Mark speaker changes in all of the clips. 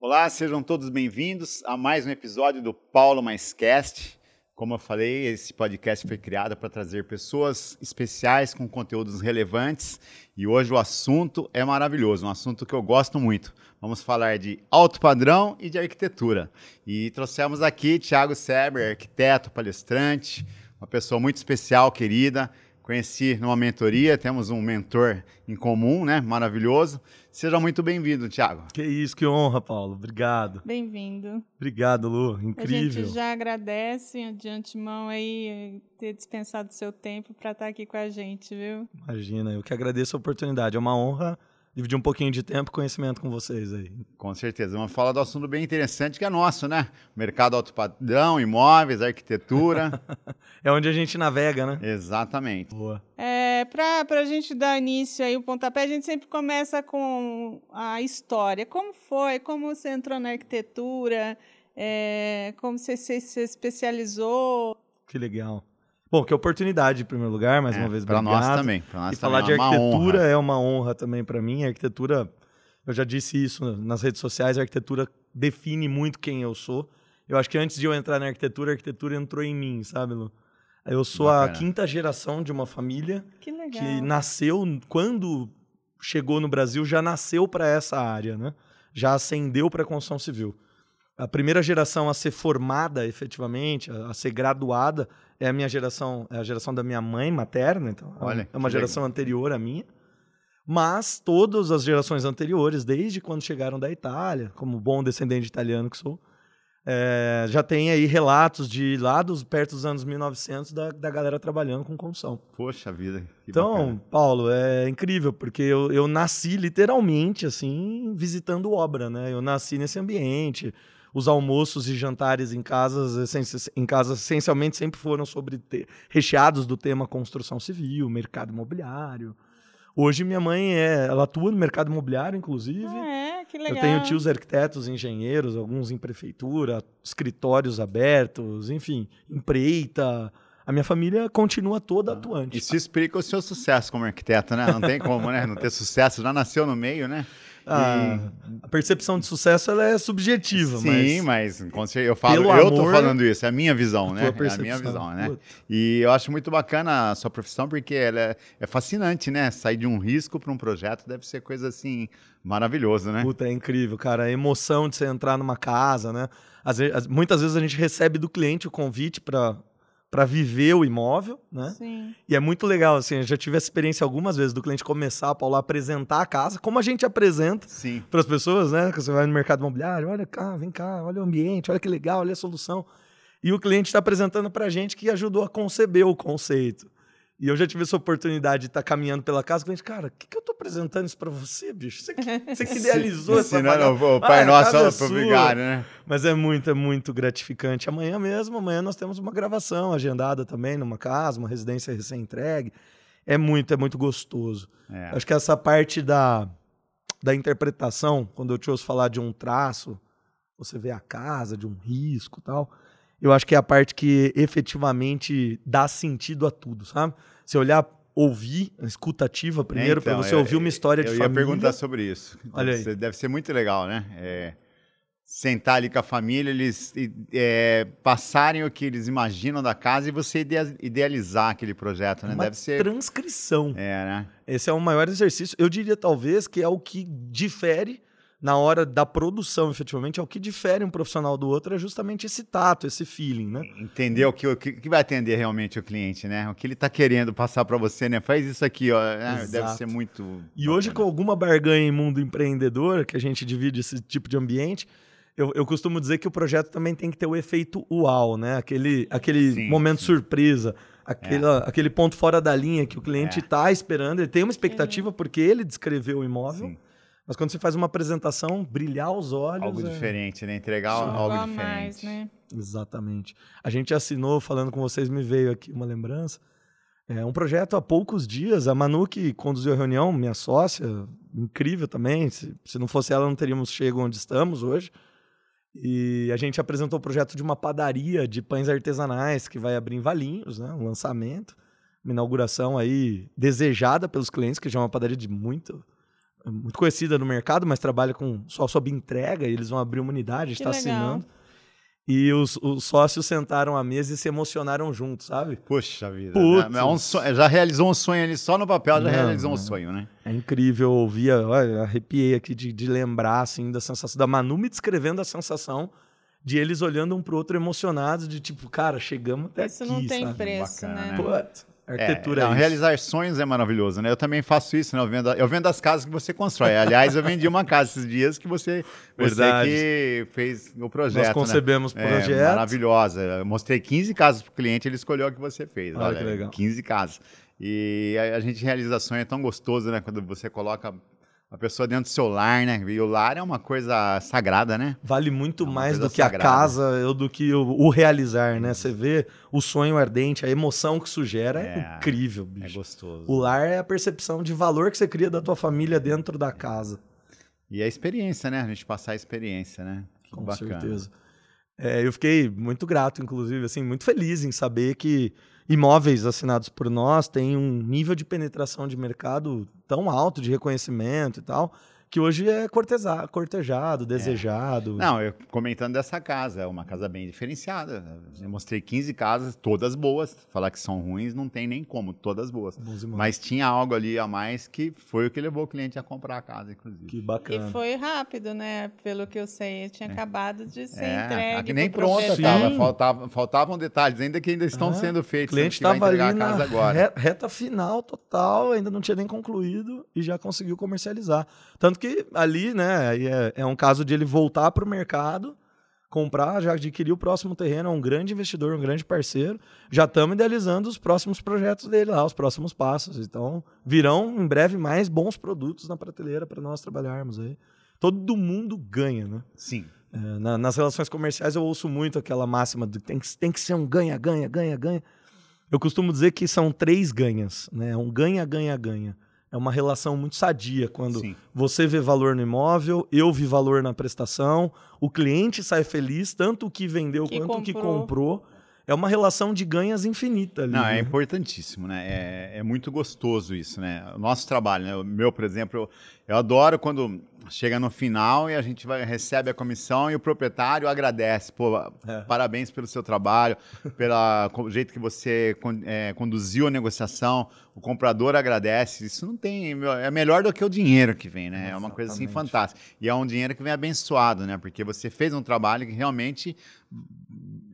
Speaker 1: Olá, sejam todos bem-vindos a mais um episódio do Paulo Mais Cast. Como eu falei, esse podcast foi criado para trazer pessoas especiais com conteúdos relevantes e hoje o assunto é maravilhoso, um assunto que eu gosto muito. Vamos falar de alto padrão e de arquitetura. E trouxemos aqui Thiago Seber, arquiteto, palestrante, uma pessoa muito especial, querida. Conheci numa mentoria, temos um mentor em comum, né? Maravilhoso. Seja muito bem-vindo, Thiago.
Speaker 2: Que isso, que honra, Paulo. Obrigado.
Speaker 3: Bem-vindo.
Speaker 2: Obrigado, Lu. Incrível.
Speaker 3: A gente já agradece de antemão aí ter dispensado seu tempo para estar aqui com a gente, viu?
Speaker 2: Imagina, eu que agradeço a oportunidade. É uma honra dividir um pouquinho de tempo e conhecimento com vocês aí.
Speaker 1: Com certeza. Vamos falar do assunto bem interessante que é nosso, né? Mercado alto padrão, imóveis, arquitetura.
Speaker 2: é onde a gente navega, né?
Speaker 1: Exatamente.
Speaker 2: Boa.
Speaker 3: É, Para a gente dar início aí o pontapé, a gente sempre começa com a história. Como foi? Como você entrou na arquitetura? É, como você se, se especializou?
Speaker 2: Que legal. Bom, que oportunidade, em primeiro lugar, mais
Speaker 1: é,
Speaker 2: uma vez,
Speaker 1: para nós também. Nós
Speaker 2: e falar de é arquitetura é uma honra também para mim. A arquitetura, eu já disse isso nas redes sociais, a arquitetura define muito quem eu sou. Eu acho que antes de eu entrar na arquitetura, a arquitetura entrou em mim, sabe, Lu? Eu sou Bacana. a quinta geração de uma família
Speaker 3: que,
Speaker 2: que nasceu, quando chegou no Brasil, já nasceu para essa área, né? Já ascendeu para a construção civil. A primeira geração a ser formada efetivamente, a ser graduada, é a minha geração, é a geração da minha mãe materna, então é
Speaker 1: Olha,
Speaker 2: é uma geração legal. anterior à minha. Mas todas as gerações anteriores, desde quando chegaram da Itália, como bom descendente italiano que sou, é, já tem aí relatos de lá dos perto dos anos 1900 da, da galera trabalhando com construção.
Speaker 1: Poxa vida.
Speaker 2: então,
Speaker 1: bacana.
Speaker 2: Paulo, é incrível porque eu, eu nasci literalmente assim visitando obra, né? Eu nasci nesse ambiente os almoços e jantares em casas, em casas essencialmente sempre foram sobre recheados do tema construção civil, mercado imobiliário. Hoje minha mãe é, ela atua no mercado imobiliário, inclusive.
Speaker 3: Ah, é, que legal.
Speaker 2: Eu tenho tios arquitetos, engenheiros, alguns em prefeitura, escritórios abertos, enfim, empreita. A minha família continua toda atuante.
Speaker 1: Isso explica o seu sucesso como arquiteto, né? Não tem como, né? Não ter sucesso. Já nasceu no meio, né?
Speaker 2: Ah, a percepção de sucesso ela é subjetiva,
Speaker 1: Sim, mas, mas eu falo, eu amor, tô falando isso, é a minha visão, né? É a minha visão, né? Puta. E eu acho muito bacana a sua profissão porque ela é, é fascinante, né? Sair de um risco para um projeto deve ser coisa assim maravilhosa, né?
Speaker 2: Puta, é incrível, cara. A emoção de você entrar numa casa, né? Às muitas vezes a gente recebe do cliente o convite para para viver o imóvel, né?
Speaker 3: Sim.
Speaker 2: E é muito legal, assim, eu já tive essa experiência algumas vezes do cliente começar, Paulo, a apresentar a casa, como a gente apresenta para as pessoas, né? Que você vai no mercado imobiliário, olha cá, vem cá, olha o ambiente, olha que legal, olha a solução. E o cliente está apresentando para a gente que ajudou a conceber o conceito. E eu já tive essa oportunidade de estar tá caminhando pela casa, com a gente, cara, o que, que eu tô apresentando isso para você, bicho? Você que, você que idealizou essa
Speaker 1: Ensinando o Pai ah, Nosso é vigário, né?
Speaker 2: Mas é muito, é muito gratificante. Amanhã mesmo, amanhã nós temos uma gravação agendada também numa casa, uma residência recém-entregue. É muito, é muito gostoso. É. Acho que essa parte da, da interpretação, quando eu te ouço falar de um traço, você vê a casa, de um risco tal eu acho que é a parte que efetivamente dá sentido a tudo, sabe? Se olhar, ouvir, escutativa primeiro, então, para você eu, ouvir uma história de família.
Speaker 1: Eu ia perguntar sobre isso.
Speaker 2: Olha
Speaker 1: deve, aí. Ser, deve ser muito legal, né? É, sentar ali com a família, eles é, passarem o que eles imaginam da casa e você idealizar aquele projeto, né?
Speaker 2: Uma
Speaker 1: deve ser
Speaker 2: transcrição.
Speaker 1: É, né?
Speaker 2: Esse é o maior exercício. Eu diria talvez que é o que difere na hora da produção, efetivamente, é o que difere um profissional do outro, é justamente esse tato, esse feeling, né?
Speaker 1: Entender o que, o que vai atender realmente o cliente, né? O que ele está querendo passar para você, né? Faz isso aqui, ó. Né? Deve ser muito.
Speaker 2: E bacana. hoje, com alguma barganha em mundo empreendedor, que a gente divide esse tipo de ambiente, eu, eu, costumo dizer que o projeto também tem que ter o efeito uau, né? Aquele, aquele sim, momento sim. surpresa, aquele, é. aquele ponto fora da linha que o cliente está é. esperando, ele tem uma expectativa porque ele descreveu o imóvel. Sim. Mas quando você faz uma apresentação, brilhar os olhos.
Speaker 1: Algo
Speaker 2: é...
Speaker 1: diferente, né? Entregar Sim. algo diferente.
Speaker 3: Mais, né?
Speaker 2: Exatamente. A gente assinou, falando com vocês, me veio aqui uma lembrança. É um projeto há poucos dias. A Manu, que conduziu a reunião, minha sócia, incrível também. Se, se não fosse ela, não teríamos chegado onde estamos hoje. E a gente apresentou o projeto de uma padaria de pães artesanais que vai abrir em Valinhos, né? Um lançamento. uma inauguração aí desejada pelos clientes, que já é uma padaria de muito muito conhecida no mercado, mas trabalha com só sob entrega, e eles vão abrir uma unidade, está assinando. E os, os, sócios sentaram à mesa e se emocionaram juntos, sabe?
Speaker 1: Puxa vida. Né? É um sonho, já realizou um sonho ali, só no papel já não, realizou um sonho, né?
Speaker 2: É incrível ouvir, olha, arrepiei aqui de, de lembrar, assim, da sensação, da Manu me descrevendo a sensação de eles olhando um pro outro emocionados, de tipo, cara, chegamos até
Speaker 3: Isso
Speaker 2: aqui,
Speaker 3: não tem
Speaker 2: sabe?
Speaker 3: preço,
Speaker 1: Bacana,
Speaker 3: né?
Speaker 1: né?
Speaker 2: Putz. Arquitetura
Speaker 1: é,
Speaker 2: não,
Speaker 1: é realizar sonhos é maravilhoso, né? Eu também faço isso, né? Eu vendo, eu vendo as casas que você constrói. Aliás, eu vendi uma casa esses dias que você, você que fez o projeto. Nós
Speaker 2: né? concebemos
Speaker 1: né?
Speaker 2: o projeto.
Speaker 1: É, maravilhosa. Eu mostrei 15 casas para o cliente, ele escolheu a que você fez.
Speaker 2: Olha, olha que legal.
Speaker 1: 15 casas. E a, a gente realiza sonho, é tão gostoso, né? Quando você coloca a pessoa dentro do seu lar, né? E o lar é uma coisa sagrada, né?
Speaker 2: Vale muito é mais do que sagrada. a casa ou do que o, o, realizar, né? Você vê o sonho ardente, a emoção que isso gera, é, é incrível, bicho.
Speaker 1: É gostoso.
Speaker 2: O lar é a percepção de valor que você cria da tua família dentro da casa.
Speaker 1: E a experiência, né? A gente passar a experiência, né?
Speaker 2: Que Com bacana. certeza. É, eu fiquei muito grato, inclusive, assim, muito feliz em saber que imóveis assinados por nós têm um nível de penetração de mercado tão alto, de reconhecimento e tal, que hoje é cortejado, cortejado desejado.
Speaker 1: É. Não, eu comentando dessa casa, é uma casa bem diferenciada. Eu mostrei 15 casas, todas boas. Falar que são ruins não tem nem como, todas boas. Mas tinha algo ali a mais que foi o que levou o cliente a comprar a casa, inclusive.
Speaker 2: Que bacana.
Speaker 3: E foi rápido, né? Pelo que eu sei, tinha é. acabado de ser é, entregue.
Speaker 1: Nem pronta estava, faltava, faltavam detalhes, ainda que ainda estão é. sendo feitos.
Speaker 2: O cliente estava ali na agora. reta final total, ainda não tinha nem concluído e já conseguiu comercializar. Tanto que ali, né, é, é um caso de ele voltar para o mercado, comprar, já adquirir o próximo terreno, é um grande investidor, um grande parceiro. Já estamos idealizando os próximos projetos dele lá, os próximos passos. Então, virão em breve mais bons produtos na prateleira para nós trabalharmos aí. Todo mundo ganha, né?
Speaker 1: Sim.
Speaker 2: É, na, nas relações comerciais eu ouço muito aquela máxima de tem que, tem que ser um ganha, ganha, ganha, ganha. Eu costumo dizer que são três ganhas, né? Um ganha, ganha, ganha é uma relação muito sadia quando Sim. você vê valor no imóvel, eu vi valor na prestação, o cliente sai feliz, tanto o que vendeu que quanto o que comprou. É uma relação de ganhas infinita ali.
Speaker 1: Não, é né? importantíssimo, né? É, é, muito gostoso isso, né? O nosso trabalho, né? O meu, por exemplo, eu, eu adoro quando chega no final e a gente vai, recebe a comissão e o proprietário agradece. Pô, é. parabéns pelo seu trabalho, pelo jeito que você é, conduziu a negociação. O comprador agradece. Isso não tem. É melhor do que o dinheiro que vem, né? É uma coisa assim fantástica. E é um dinheiro que vem abençoado, né? Porque você fez um trabalho que realmente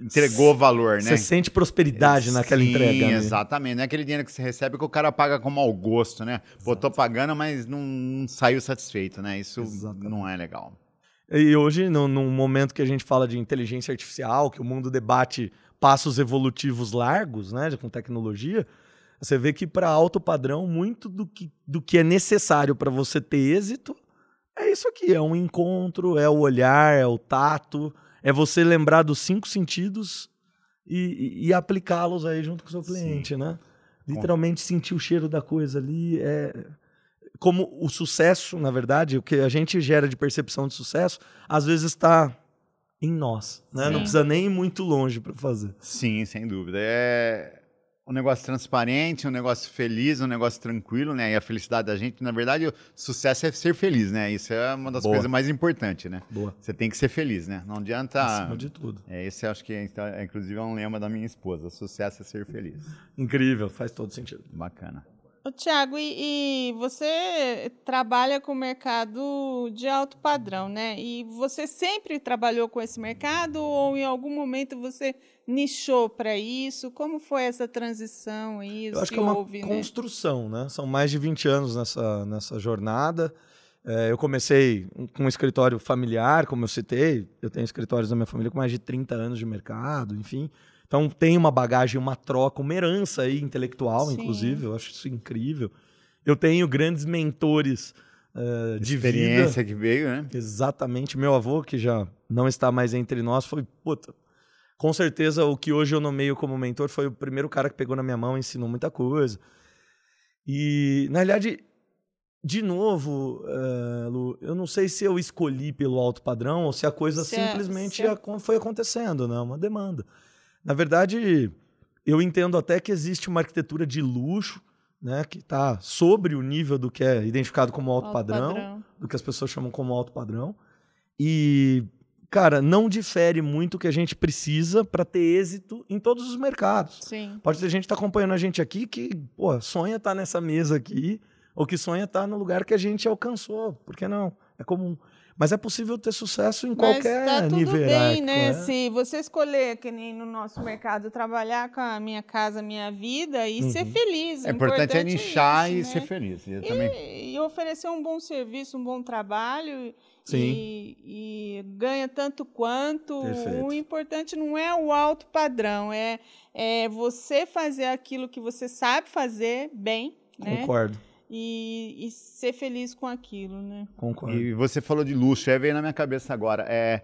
Speaker 1: entregou valor, né?
Speaker 2: Você sente prosperidade Sim, naquela entrega. Né?
Speaker 1: Exatamente. Não é aquele dinheiro que você recebe que o cara paga com mau gosto, né? Exato. Pô, tô pagando, mas não, não saiu satisfeito, né? Isso Exatamente. não é legal.
Speaker 2: E hoje, no, num momento que a gente fala de inteligência artificial, que o mundo debate passos evolutivos largos, né, com tecnologia, você vê que para alto padrão, muito do que, do que é necessário para você ter êxito é isso aqui: é um encontro, é o olhar, é o tato, é você lembrar dos cinco sentidos e, e, e aplicá-los aí junto com o seu cliente, Sim. né? Literalmente sentir o cheiro da coisa ali. É... Como o sucesso, na verdade, o que a gente gera de percepção de sucesso, às vezes está em nós, né? Não precisa nem ir muito longe para fazer.
Speaker 1: Sim, sem dúvida. É um negócio transparente, um negócio feliz, um negócio tranquilo, né? E a felicidade da gente, na verdade, o sucesso é ser feliz, né? Isso é uma das Boa. coisas mais importantes, né?
Speaker 2: Boa.
Speaker 1: Você tem que ser feliz, né? Não adianta.
Speaker 2: Acima de tudo.
Speaker 1: É, esse acho que é, é, inclusive é um lema da minha esposa. Sucesso é ser feliz.
Speaker 2: Incrível, faz todo sentido.
Speaker 1: Bacana.
Speaker 3: Ô, Tiago, e, e, você trabalha com o mercado de alto padrão, né? E você sempre trabalhou com esse mercado ou em algum momento você nichou para isso? Como foi essa transição aí?
Speaker 2: Eu acho que, que é uma houve, né? construção, né? né? São mais de 20 anos nessa, nessa jornada. É, eu comecei com um escritório familiar, como eu citei. Eu tenho escritórios da minha família com mais de 30 anos de mercado, enfim. Então tem uma bagagem, uma troca, uma herança aí intelectual, Sim. inclusive. Eu acho isso incrível. Eu tenho grandes mentores uh, de
Speaker 1: experiência
Speaker 2: vida.
Speaker 1: que veio, né?
Speaker 2: Exatamente. Meu avô, que já não está mais entre nós, foi puta, com certeza, o que hoje eu nomeio como mentor foi o primeiro cara que pegou na minha mão e ensinou muita coisa. E, na realidade, de novo, uh, Lu, eu não sei se eu escolhi pelo alto padrão ou se a coisa se simplesmente é, se... foi acontecendo, né? Uma demanda. Na verdade, Eu entendo até que existe uma arquitetura de luxo, né, que está sobre o nível do que é identificado como alto, alto padrão, padrão, do que as pessoas chamam como alto padrão. E, cara, não difere muito o que a gente precisa para ter êxito em todos os mercados.
Speaker 3: Sim.
Speaker 2: Pode ter gente que está acompanhando a gente aqui que, pô, sonha estar tá nessa mesa aqui, ou que sonha estar tá no lugar que a gente alcançou. Por que não? É comum. Mas é possível ter sucesso em qualquer Mas tá tudo nível. bem, né?
Speaker 3: É? Se você escolher, que nem no nosso mercado, trabalhar com a minha casa, minha vida e uhum. ser feliz.
Speaker 1: É importante, é nichar isso, e né? ser feliz. E, também...
Speaker 3: e, oferecer um bom serviço, um bom trabalho. Sim. E, e ganha tanto quanto. Perfeito. O importante não é o alto padrão, é, é você fazer aquilo que você sabe fazer bem.
Speaker 2: Né? Concordo.
Speaker 3: E, e, ser feliz com aquilo, né?
Speaker 1: Concordo. E você falou de luxo, aí veio na minha cabeça agora. É,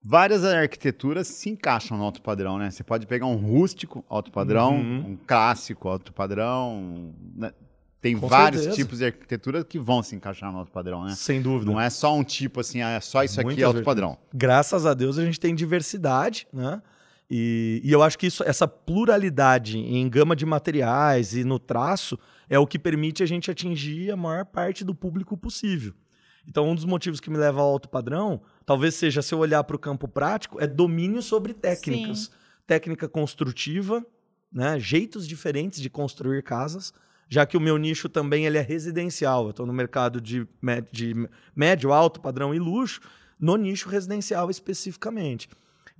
Speaker 1: várias arquiteturas se encaixam no alto padrão, né? Você pode pegar um rústico alto padrão, uhum. um clássico alto padrão. Né? Tem com vários certeza. tipos de arquitetura que vão se encaixar no alto padrão, né?
Speaker 2: Sem dúvida.
Speaker 1: Não é só um tipo assim, é só isso aqui é alto padrão.
Speaker 2: Graças a Deus a gente tem diversidade, né? E, e eu acho que isso, essa pluralidade em gama de materiais e no traço é o que permite a gente atingir a maior parte do público possível. Então, um dos motivos que me leva ao alto padrão, talvez seja, se eu olhar para o campo prático, é domínio sobre técnicas. Sim. Técnica construtiva, né? jeitos diferentes de construir casas, já que o meu nicho também ele é residencial. Eu estou no mercado de, de médio, alto padrão e luxo, no nicho residencial especificamente.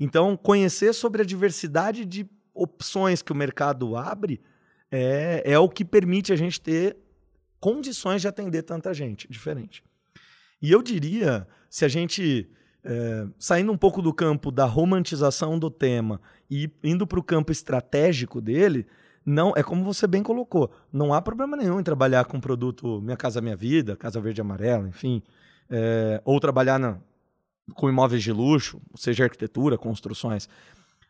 Speaker 2: Então, conhecer sobre a diversidade de opções que o mercado abre é, é o que permite a gente ter condições de atender tanta gente diferente. E eu diria, se a gente, é, saindo um pouco do campo da romantização do tema e indo para o campo estratégico dele, não é como você bem colocou, não há problema nenhum em trabalhar com o produto Minha Casa Minha Vida, Casa Verde e Amarela, enfim, é, ou trabalhar na, com imóveis de luxo, seja arquitetura, construções.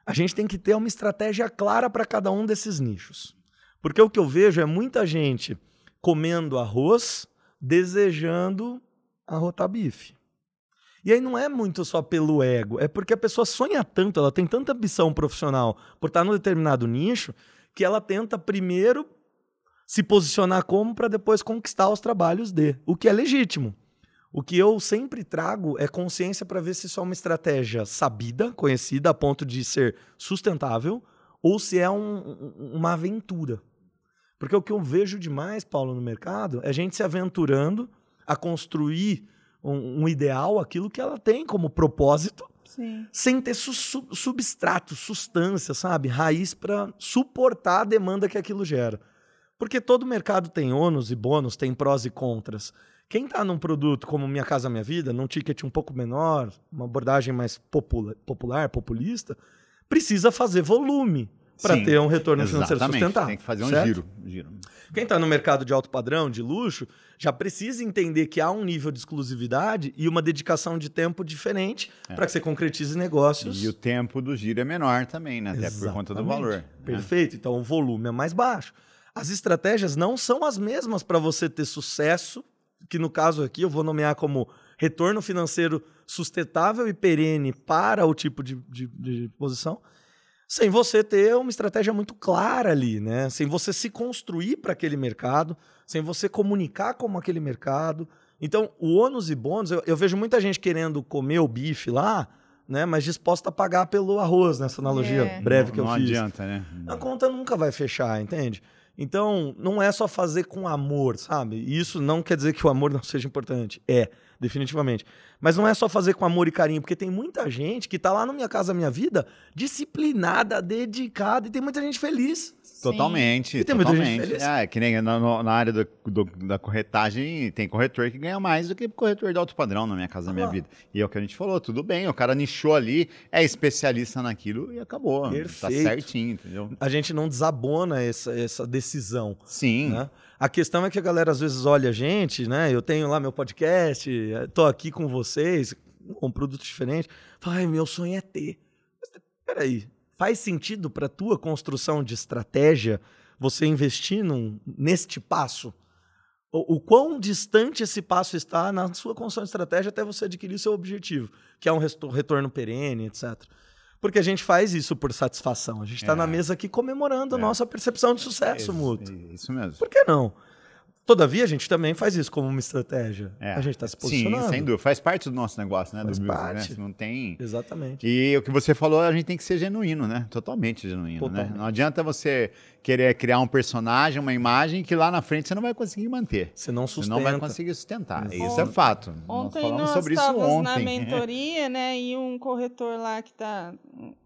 Speaker 2: A gente tem que ter uma estratégia clara para cada um desses nichos. Porque o que eu vejo é muita gente comendo arroz, desejando arrotar bife. E aí não é muito só pelo ego, é porque a pessoa sonha tanto, ela tem tanta ambição profissional por estar num determinado nicho, que ela tenta primeiro se posicionar como para depois conquistar os trabalhos de, o que é legítimo. O que eu sempre trago é consciência para ver se isso é uma estratégia sabida, conhecida, a ponto de ser sustentável, ou se é um, uma aventura. Porque o que eu vejo demais, Paulo, no mercado, é gente se aventurando a construir um, um ideal, aquilo que ela tem como propósito,
Speaker 3: Sim.
Speaker 2: sem ter su substrato, substância, sabe? Raiz para suportar a demanda que aquilo gera. Porque todo mercado tem ônus e bônus, tem prós e contras. Quem está num produto como Minha Casa Minha Vida, num ticket um pouco menor, uma abordagem mais popula popular, populista, precisa fazer volume para ter um retorno financeiro sustentável.
Speaker 1: Tem que fazer um giro, giro.
Speaker 2: Quem está no mercado de alto padrão, de luxo, já precisa entender que há um nível de exclusividade e uma dedicação de tempo diferente é. para que você concretize negócios.
Speaker 1: E o tempo do giro é menor também, né? Até por conta do valor. Né?
Speaker 2: Perfeito. Né? Então o volume é mais baixo. As estratégias não são as mesmas para você ter sucesso que no caso aqui eu vou nomear como retorno financeiro sustentável e perene para o tipo de, de, de posição, sem você ter uma estratégia muito clara ali, né? Sem você se construir para aquele mercado, sem você comunicar como aquele mercado. Então, o ônus e bônus, eu, eu, vejo muita gente querendo comer o bife lá, né? Mas disposta a pagar pelo arroz, nessa analogia é. breve que
Speaker 1: não,
Speaker 2: eu
Speaker 1: fiz. Não adianta, né?
Speaker 2: A conta nunca vai fechar, entende? Então, não é só fazer com amor, sabe? E isso não quer dizer que o amor não seja importante. É, definitivamente. Mas não é só fazer com amor e carinho, porque tem muita gente que está lá no Minha Casa Minha Vida, disciplinada, dedicada, e tem muita gente feliz.
Speaker 1: Totalmente. Tem totalmente. muita gente feliz. É, que nem na, na área do, do, da corretagem, tem corretor que ganha mais do que corretor de alto padrão na Minha Casa ah. Minha Vida. E é o que a gente falou, tudo bem, o cara nichou ali, é especialista naquilo e acabou. Tá Perfeito. Tá certinho, entendeu?
Speaker 2: A gente não desabona essa, essa decisão.
Speaker 1: Sim.
Speaker 2: Né? A questão é que a galera às vezes olha a gente, né? Eu tenho lá meu podcast, tô aqui com vocês, com um produto diferente. Fala, meu sonho é ter. Mas, peraí, faz sentido para tua construção de estratégia você investir num, neste passo? O, o, quão distante esse passo está na sua construção de estratégia até você adquirir seu objetivo, que é um retorno perene, etc. Porque a gente faz isso por satisfação. A gente está é. na mesa aqui comemorando a é. nossa percepção de sucesso
Speaker 1: é,
Speaker 2: mútuo.
Speaker 1: Isso mesmo.
Speaker 2: Por que não? Todavia, a gente também faz isso como uma estratégia. É. A gente está se posicionando.
Speaker 1: Sim, sem dúvida. Faz parte do nosso negócio, né?
Speaker 2: Faz
Speaker 1: do
Speaker 2: parte.
Speaker 1: Business, né? Não tem...
Speaker 2: Exatamente.
Speaker 1: E o que você falou, a gente tem que ser genuíno, né? Totalmente genuíno, Totalmente. né? Não adianta você querer criar um personagem, uma imagem que lá na frente você não vai conseguir manter.
Speaker 2: Você não sustenta.
Speaker 1: Você não vai conseguir sustentar. Exato. Isso é fato.
Speaker 3: Ontem nós falamos nós sobre isso ontem. na mentoria, né? E um corretor lá que está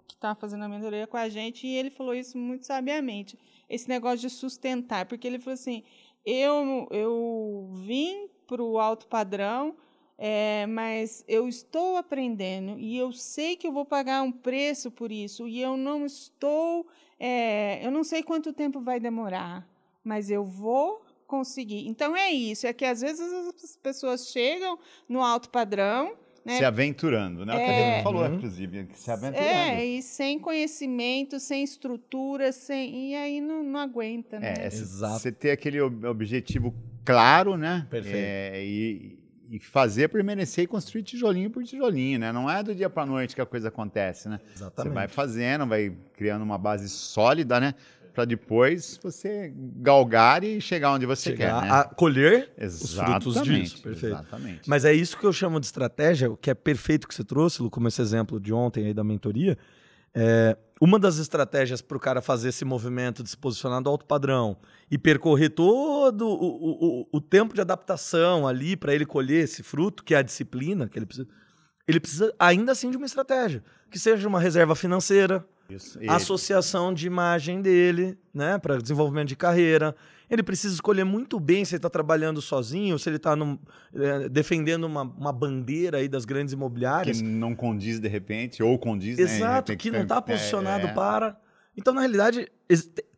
Speaker 3: que tá fazendo a mentoria com a gente, e ele falou isso muito sabiamente. Esse negócio de sustentar, porque ele falou assim eu, eu vim para o alto padrão, é, mas eu estou aprendendo e eu sei que eu vou pagar um preço por isso e eu não estou, é, eu não sei quanto tempo vai demorar, mas eu vou conseguir. Então é isso, é que às vezes as pessoas chegam no alto padrão
Speaker 1: né? Se aventurando, né? É, o que a gente falou, uhum. inclusive, se aventurando.
Speaker 3: É, e sem conhecimento, sem estrutura, sem, e aí não, não aguenta, né?
Speaker 1: É, Exato. Você ter aquele objetivo claro, né?
Speaker 2: Perfeito.
Speaker 1: É, e, e fazer permanecer e construir tijolinho por tijolinho, né? Não é do dia para noite que a coisa acontece, né?
Speaker 2: Exatamente.
Speaker 1: Você vai fazendo, vai criando uma base sólida, né? Para depois você galgar e chegar onde você chegar quer. Né?
Speaker 2: A colher Exatamente, os frutos disso. Perfeito. Exatamente. Mas é isso que eu chamo de estratégia, o que é perfeito que você trouxe, Lu, como esse exemplo de ontem aí da mentoria. É, uma das estratégias para o cara fazer esse movimento de se posicionar do alto padrão e percorrer todo o, o, o tempo de adaptação ali para ele colher esse fruto, que é a disciplina que ele precisa, ele precisa ainda assim de uma estratégia, que seja uma reserva financeira, isso. associação de imagem dele, né, para desenvolvimento de carreira. Ele precisa escolher muito bem se ele está trabalhando sozinho, se ele está é, defendendo uma, uma, bandeira aí das grandes imobiliárias.
Speaker 1: Que não condiz de repente, ou condiz,
Speaker 2: né, Exato,
Speaker 1: né,
Speaker 2: que não está posicionado é, é. para. Então, na realidade,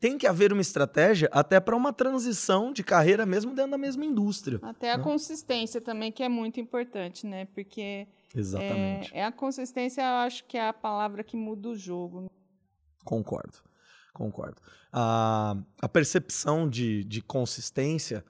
Speaker 2: tem que haver uma estratégia até para uma transição de carreira mesmo dentro da mesma indústria.
Speaker 3: Até a
Speaker 2: né?
Speaker 3: consistência também, que é muito importante, né? Porque
Speaker 2: Exatamente.
Speaker 3: É, é, a consistência, eu acho que é a palavra que muda o jogo.
Speaker 2: Concordo, concordo. A, a percepção de, de consistência,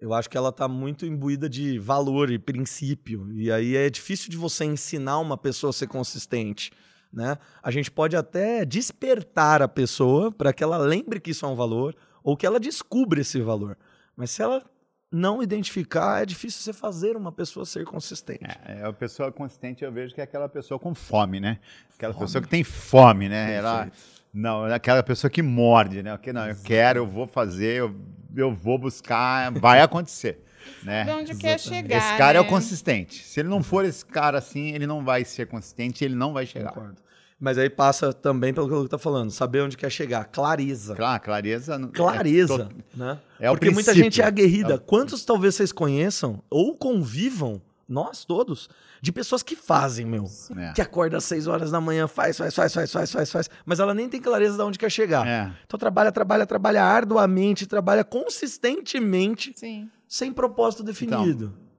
Speaker 2: eu acho que ela está muito imbuída de valor e princípio. E aí é difícil de você ensinar uma pessoa a ser consistente. Né? A gente pode até despertar a pessoa para que ela lembre que isso é um valor ou que ela descubra esse valor. Mas se ela não identificar, é difícil você fazer uma pessoa ser consistente.
Speaker 1: É, a pessoa consistente eu vejo que é aquela pessoa com fome, né? Aquela fome. pessoa que tem fome, né? Ela não, é aquela pessoa que morde, né? Que não, eu quero, eu vou fazer, eu, eu vou buscar, vai acontecer. Né?
Speaker 3: De onde quer chegar.
Speaker 1: Esse cara
Speaker 3: né?
Speaker 1: é o consistente. Se ele não for esse cara assim, ele não vai ser consistente, ele não vai chegar.
Speaker 2: Concordo. Mas aí passa também pelo que eu tá falando, saber onde quer chegar, clareza.
Speaker 1: Claro, clareza.
Speaker 2: Clareza, é né? É Porque muita gente é aguerrida. É o... Quantos talvez vocês conheçam ou convivam, nós todos, de pessoas que fazem, meu. É. Que acorda às 6 horas da manhã, faz, faz, faz, faz, faz, faz, faz. Mas ela nem tem clareza de onde quer chegar.
Speaker 1: É.
Speaker 2: Então trabalha, trabalha, trabalha arduamente, trabalha consistentemente,
Speaker 3: Sim.
Speaker 2: sem propósito definido.
Speaker 1: Então,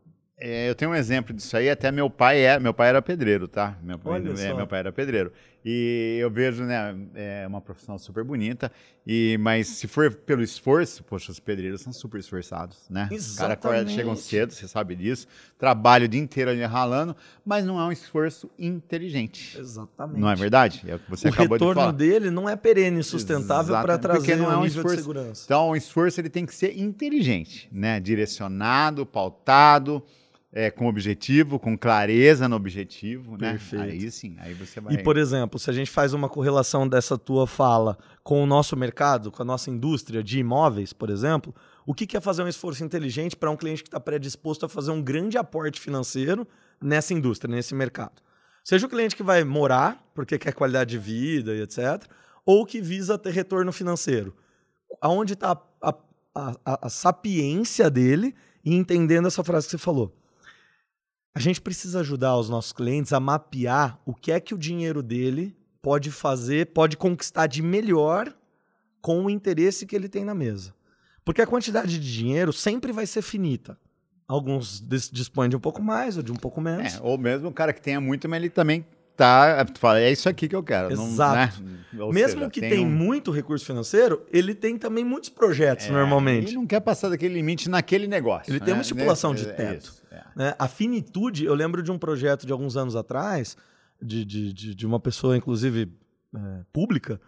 Speaker 1: é, eu tenho um exemplo disso aí, até meu pai é, meu pai era pedreiro, tá? Meu pai,
Speaker 2: Olha
Speaker 1: é, meu pai era pedreiro. E eu vejo, né, é uma profissão super bonita, e mas se for pelo esforço, poxa, os pedreiros são super esforçados, né?
Speaker 2: Exatamente. Os
Speaker 1: caras chegam cedo, você sabe disso, trabalho o dia inteiro ali ralando, mas não é um esforço inteligente.
Speaker 2: Exatamente.
Speaker 1: Não é verdade? É o que você
Speaker 2: o
Speaker 1: acabou de falar.
Speaker 2: O retorno dele não é perene sustentável para trazer não um é um nível
Speaker 1: esforço.
Speaker 2: de segurança.
Speaker 1: Então, o esforço ele tem que ser inteligente, né? Direcionado, pautado, é, com objetivo, com clareza no objetivo, né?
Speaker 2: Perfeito.
Speaker 1: Aí sim, aí você vai.
Speaker 2: E, por exemplo, se a gente faz uma correlação dessa tua fala com o nosso mercado, com a nossa indústria de imóveis, por exemplo, o que é fazer um esforço inteligente para um cliente que está predisposto a fazer um grande aporte financeiro nessa indústria, nesse mercado? Seja o cliente que vai morar, porque quer qualidade de vida e etc., ou que visa ter retorno financeiro. Aonde está a, a, a, a sapiência dele e entendendo essa frase que você falou? A gente precisa ajudar os nossos clientes a mapear o que é que o dinheiro dele pode fazer, pode conquistar de melhor com o interesse que ele tem na mesa. Porque a quantidade de dinheiro sempre vai ser finita. Alguns dispõem de um pouco mais ou de um pouco menos.
Speaker 1: É, ou mesmo o cara que tenha muito, mas ele também tá, fala, é isso aqui que eu quero.
Speaker 2: Exato.
Speaker 1: Não, né?
Speaker 2: Mesmo seja, que tem, tem um... muito recurso financeiro, ele tem também muitos projetos é, normalmente.
Speaker 1: Ele não quer passar daquele limite naquele negócio.
Speaker 2: Ele
Speaker 1: né?
Speaker 2: tem uma estipulação de
Speaker 1: é
Speaker 2: teto. É, né? A finitude, eu lembro de um projeto de alguns anos atrás, de, de, de, de uma pessoa, inclusive, é, pública.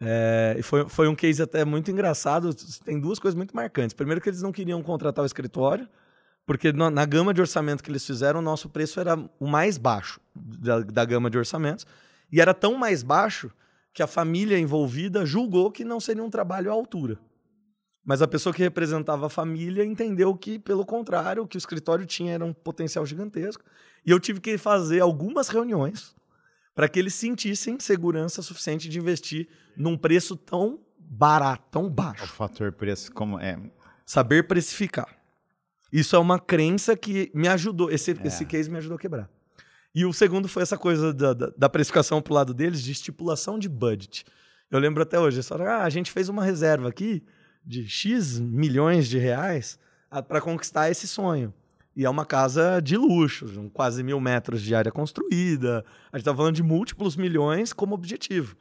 Speaker 2: É, e foi, foi um case até muito engraçado. Tem duas coisas muito marcantes. Primeiro, que eles não queriam contratar o escritório, porque na, na gama de orçamento que eles fizeram, o nosso preço era o mais baixo da, da gama de orçamentos. E era tão mais baixo que a família envolvida julgou que não seria um trabalho à altura. Mas a pessoa que representava a família entendeu que, pelo contrário, o que o escritório tinha era um potencial gigantesco. E eu tive que fazer algumas reuniões para que eles sentissem segurança suficiente de investir num preço tão barato, tão baixo. O
Speaker 1: fator preço como é
Speaker 2: saber precificar. Isso é uma crença que me ajudou, esse, é. esse case me ajudou a quebrar. E o segundo foi essa coisa da, da, da precificação pro lado deles, de estipulação de budget. Eu lembro até hoje, falaram, ah, a gente fez uma reserva aqui de X milhões de reais para conquistar esse sonho. E é uma casa de luxo, quase mil metros de área construída. A gente está falando de múltiplos milhões como objetivo.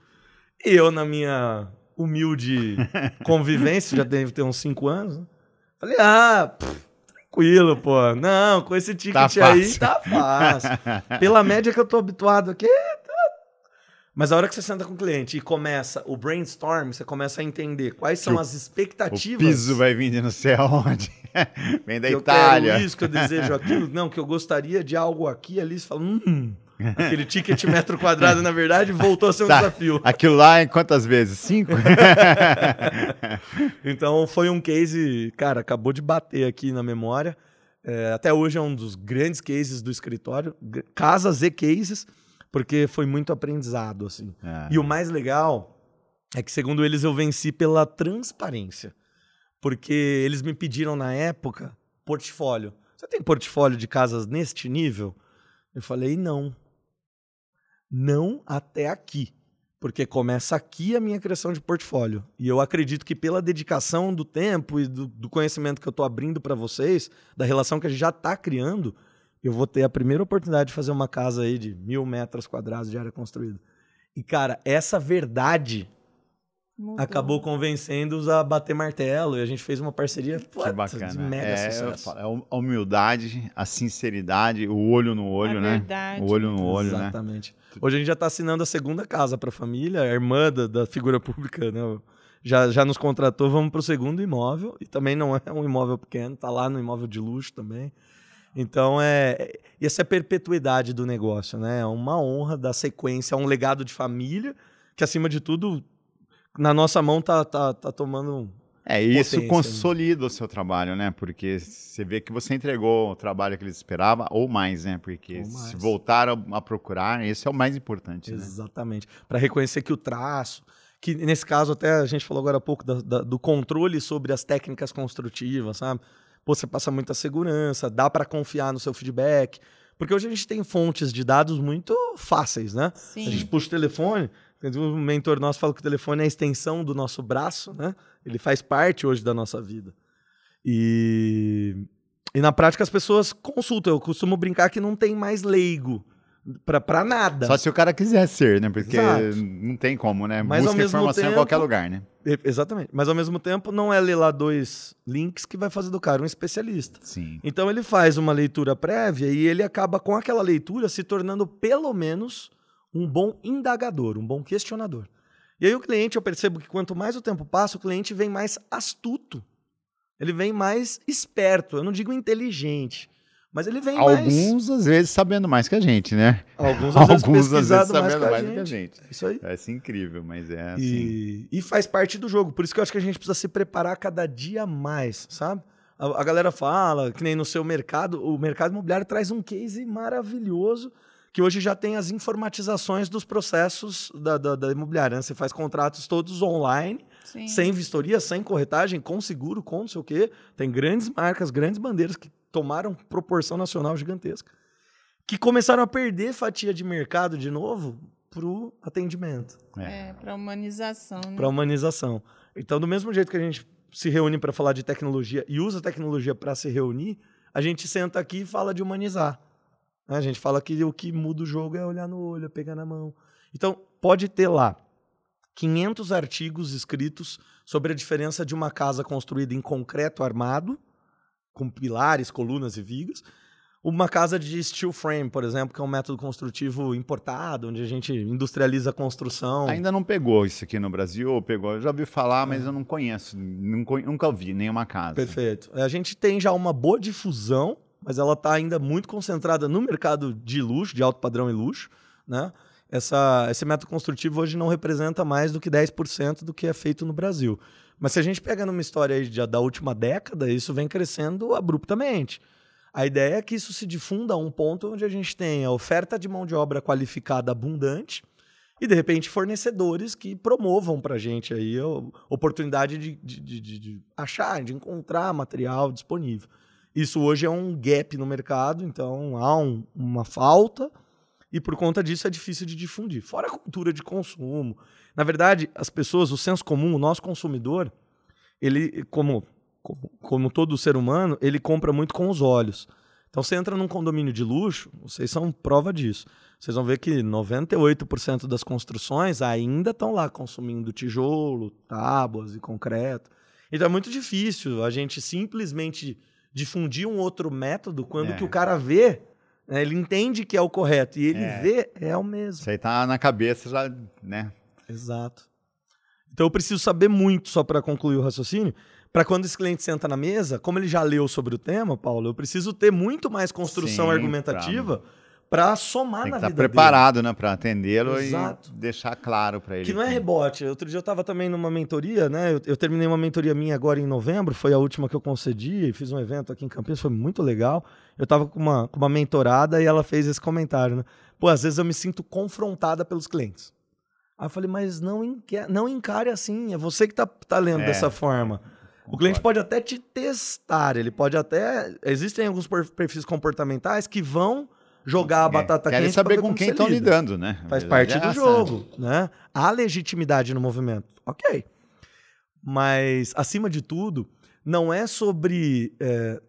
Speaker 2: E eu, na minha humilde convivência, já deve ter uns cinco anos, né? falei, ah, pff, tranquilo, pô. Não, com esse ticket tá aí tá fácil. Pela média que eu tô habituado aqui, mas a hora que você senta com o cliente e começa o brainstorm, você começa a entender quais são as expectativas.
Speaker 1: O piso vai vir de não sei aonde. Vem da que Itália.
Speaker 2: Eu quero isso, que eu desejo aquilo. Não, que eu gostaria de algo aqui ali. Você fala, hum. Aquele ticket metro quadrado, na verdade, voltou a ser um tá. desafio.
Speaker 1: Aquilo lá em quantas vezes? Cinco?
Speaker 2: então foi um case, cara, acabou de bater aqui na memória. É, até hoje é um dos grandes cases do escritório. Casas e cases porque foi muito aprendizado, assim. É. E o mais legal é que, segundo eles, eu venci pela transparência. Porque eles me pediram na época portfólio. Você tem portfólio de casas neste nível? Eu falei, não. Não até aqui. Porque começa aqui a minha criação de portfólio. E eu acredito que pela dedicação do tempo e do, do conhecimento que eu estou abrindo para vocês, da relação que a gente já está criando, eu vou ter a primeira oportunidade de fazer uma casa aí de mil metros quadrados de área construída. E, cara, essa verdade Mudou. acabou convencendo-os a bater martelo e a gente fez uma parceria
Speaker 1: que bacana. de mega é, sucesso. É a humildade, a sinceridade, o olho no olho, a né? Verdade. O olho no olho,
Speaker 2: Exatamente. né? Exatamente. Hoje a gente já está assinando a segunda casa para a família, a irmã da, da, figura pública, né? Já, já nos contratou, vamos para o segundo imóvel. E também não é um imóvel pequeno, está lá no imóvel de luxo também. Então, é, essa é a perpetuidade do negócio, né? É uma honra da sequência, é um legado de família, que acima de tudo, na nossa mão tá, tá, tá tomando.
Speaker 1: É, isso né? consolida né? o seu trabalho, né? Porque você vê que você entregou o trabalho que eles esperavam, ou mais, né? Porque mais. se voltaram a procurar, esse é o mais importante.
Speaker 2: Né? Exatamente. Né? Para reconhecer que o traço, que nesse caso até a gente falou agora há pouco da, da, do controle sobre as técnicas construtivas, sabe? Você passa muita segurança, dá para confiar no seu feedback. Porque hoje a gente tem fontes de dados muito fáceis, né? Sim. A gente puxa o telefone, um mentor nosso fala que o telefone é a extensão do nosso braço, né? Ele faz parte hoje da nossa vida. E, e na prática as pessoas consultam. Eu costumo brincar que não tem mais leigo para nada.
Speaker 1: Só se o cara quiser ser, né? Porque Exato. não tem como, né? Mas Busca informação tempo, em qualquer lugar, né?
Speaker 2: Exatamente. Mas ao mesmo tempo, não é ler lá dois links que vai fazer do cara um especialista.
Speaker 1: Sim.
Speaker 2: Então ele faz uma leitura prévia e ele acaba com aquela leitura se tornando pelo menos um bom indagador, um bom questionador. E aí o cliente, eu percebo que quanto mais o tempo passa, o cliente vem mais astuto. Ele vem mais esperto. Eu não digo inteligente mas ele vem
Speaker 1: Alguns, mais... às vezes, sabendo mais que a gente, né?
Speaker 2: Alguns, às vezes, Alguns, às vezes sabendo mais, mais que, a gente.
Speaker 1: Isso aí. É assim incrível, mas é assim.
Speaker 2: E, e, faz parte do jogo. Por isso que eu acho que a gente precisa se preparar cada dia mais, sabe? A, a galera fala, que nem no seu mercado, o mercado imobiliário traz um case maravilhoso que hoje já tem as informatizações dos processos da, da, da imobiliária. Né? Você faz contratos todos online, Sim. sem vistoria, sem corretagem, com seguro, com não sei o quê. Tem grandes marcas, grandes bandeiras que tomaram proporção nacional gigantesca, que começaram a perder fatia de mercado de novo para o atendimento.
Speaker 3: É, é para humanização. Né?
Speaker 2: Para humanização. Então, do mesmo jeito que a gente se reúne para falar de tecnologia e usa a tecnologia para se reunir, a gente senta aqui e fala de humanizar. Né? A gente fala que o que muda o jogo é olhar no olho, é pegar na mão. Então, pode ter lá 500 artigos escritos sobre a diferença de uma casa construída em concreto armado com pilares, colunas e vigas, uma casa de steel frame, por exemplo, que é um método construtivo importado, onde a gente industrializa a construção.
Speaker 1: Ainda não pegou isso aqui no Brasil, ou pegou? Eu já ouvi falar, mas eu não conheço, nunca, nunca vi nenhuma casa.
Speaker 2: Perfeito. A gente tem já uma boa difusão, mas ela está ainda muito concentrada no mercado de luxo, de alto padrão e luxo, né? Essa, esse método construtivo hoje não representa mais do que 10% do que é feito no Brasil. Mas se a gente pega numa história aí da última década, isso vem crescendo abruptamente. A ideia é que isso se difunda a um ponto onde a gente tenha oferta de mão de obra qualificada abundante e, de repente, fornecedores que promovam para a gente aí a oportunidade de, de, de, de, achar, de encontrar material disponível. Isso hoje é um gap no mercado, então há um, uma falta e, por conta disso, é difícil de difundir. Fora a cultura de consumo. Na verdade, as pessoas, o senso comum, o nosso consumidor, ele, como como, como todo ser humano, ele compra muito com os olhos. Então você entra num condomínio de luxo, vocês são prova disso. Vocês vão ver que 98% das construções ainda estão lá consumindo tijolo, tábuas e concreto. Então é muito difícil a gente simplesmente difundir um outro método quando é. que o cara vê, né, ele entende que é o correto e ele é. vê é o mesmo.
Speaker 1: Isso aí tá na cabeça já, né?
Speaker 2: Exato. Então eu preciso saber muito só para concluir o raciocínio para quando esse cliente senta na mesa, como ele já leu sobre o tema, Paulo, eu preciso ter muito mais construção Sim, argumentativa para somar Tem que na
Speaker 1: tá
Speaker 2: vida
Speaker 1: preparado,
Speaker 2: dele.
Speaker 1: né, para atendê-lo e deixar claro para ele.
Speaker 2: Que não é rebote. Outro dia eu estava também numa mentoria, né? Eu, eu, terminei uma mentoria minha agora em novembro, foi a última que eu concedi, fiz um evento aqui em Campinas, foi muito legal. Eu estava com uma, com uma mentorada e ela fez esse comentário, né? Pô, às vezes eu me sinto confrontada pelos clientes. Aí eu falei, mas não, enca não encare assim, é você que tá, tá lendo é. dessa forma. O cliente pode até te testar, ele pode até. Existem alguns perfis comportamentais que vão jogar a é, batata
Speaker 1: quente.
Speaker 2: Querem
Speaker 1: saber com quem estão lidando, né?
Speaker 2: Faz parte é do jogo, né? Há legitimidade no movimento. Ok. Mas, acima de tudo, não é sobre é,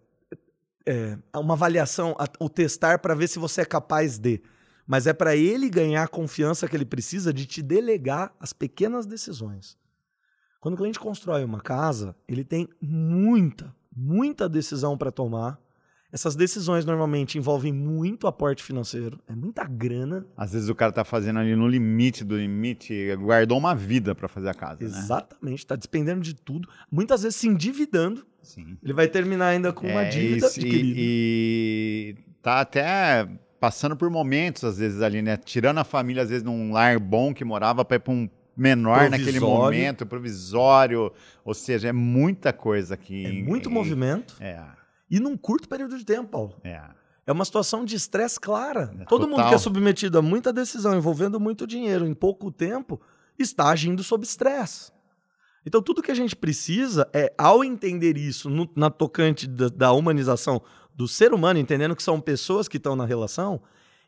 Speaker 2: é, uma avaliação, o testar para ver se você é capaz de. Mas é para ele ganhar a confiança que ele precisa de te delegar as pequenas decisões. Quando o cliente constrói uma casa, ele tem muita, muita decisão para tomar. Essas decisões normalmente envolvem muito aporte financeiro, é muita grana.
Speaker 1: Às vezes o cara está fazendo ali no limite do limite, guardou uma vida para fazer a casa.
Speaker 2: Né? Exatamente, está né? despendendo de tudo, muitas vezes se endividando. Sim. Ele vai terminar ainda com uma é, dívida
Speaker 1: e. E, e tá até passando por momentos, às vezes, ali, né? Tirando a família, às vezes, num lar bom que morava para ir para um menor provisório. naquele momento, provisório, ou seja, é muita coisa aqui.
Speaker 2: É muito movimento.
Speaker 1: É.
Speaker 2: E num curto período de tempo, Paulo.
Speaker 1: É.
Speaker 2: É uma situação de estresse clara. É, Todo total. mundo que é submetido a muita decisão envolvendo muito dinheiro em pouco tempo está agindo sob estresse. Então, tudo que a gente precisa é, ao entender isso no, na tocante da, da humanização do ser humano, entendendo que são pessoas que estão na relação,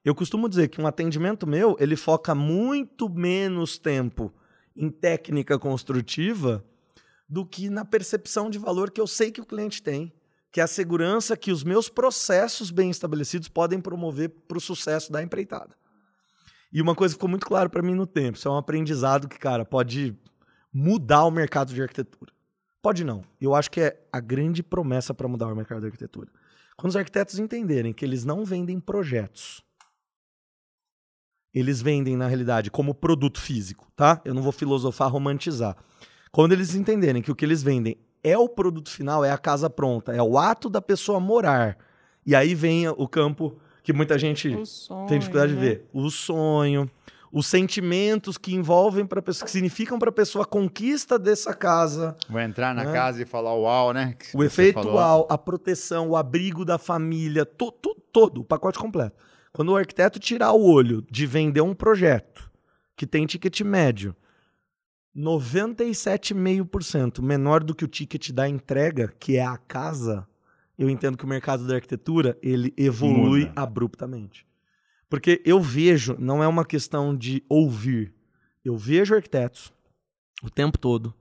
Speaker 2: eu costumo dizer que um atendimento meu, ele foca muito menos tempo em técnica construtiva do que na percepção de valor que eu sei que o cliente tem, que é a segurança que os meus processos bem estabelecidos podem promover para o sucesso da empreitada. E uma coisa ficou muito claro para mim no tempo, isso é um aprendizado que, cara, pode mudar o mercado de arquitetura. Pode não. Eu acho que é a grande promessa para mudar o mercado de arquitetura. Quando os arquitetos entenderem que eles não vendem projetos, eles vendem, na realidade, como produto físico, tá? Eu não vou filosofar, romantizar. Quando eles entenderem que o que eles vendem é o produto final, é a casa pronta, é o ato da pessoa morar. E aí vem o campo que muita gente sonho, tem dificuldade né? de ver. O sonho, os sentimentos que envolvem para pessoa, que significam para a pessoa a conquista dessa casa.
Speaker 1: Vou entrar na né? casa e falar uau, né?
Speaker 2: Que o efeito falou. uau, a proteção, o abrigo da família, to, to, todo, o pacote completo. Quando o arquiteto tirar o olho de vender um projeto que tem ticket médio 97,5% menor do que o ticket da entrega, que é a casa, eu entendo que o mercado da arquitetura ele evolui Muda. abruptamente. Porque eu vejo, não é uma questão de ouvir, eu vejo arquitetos o tempo todo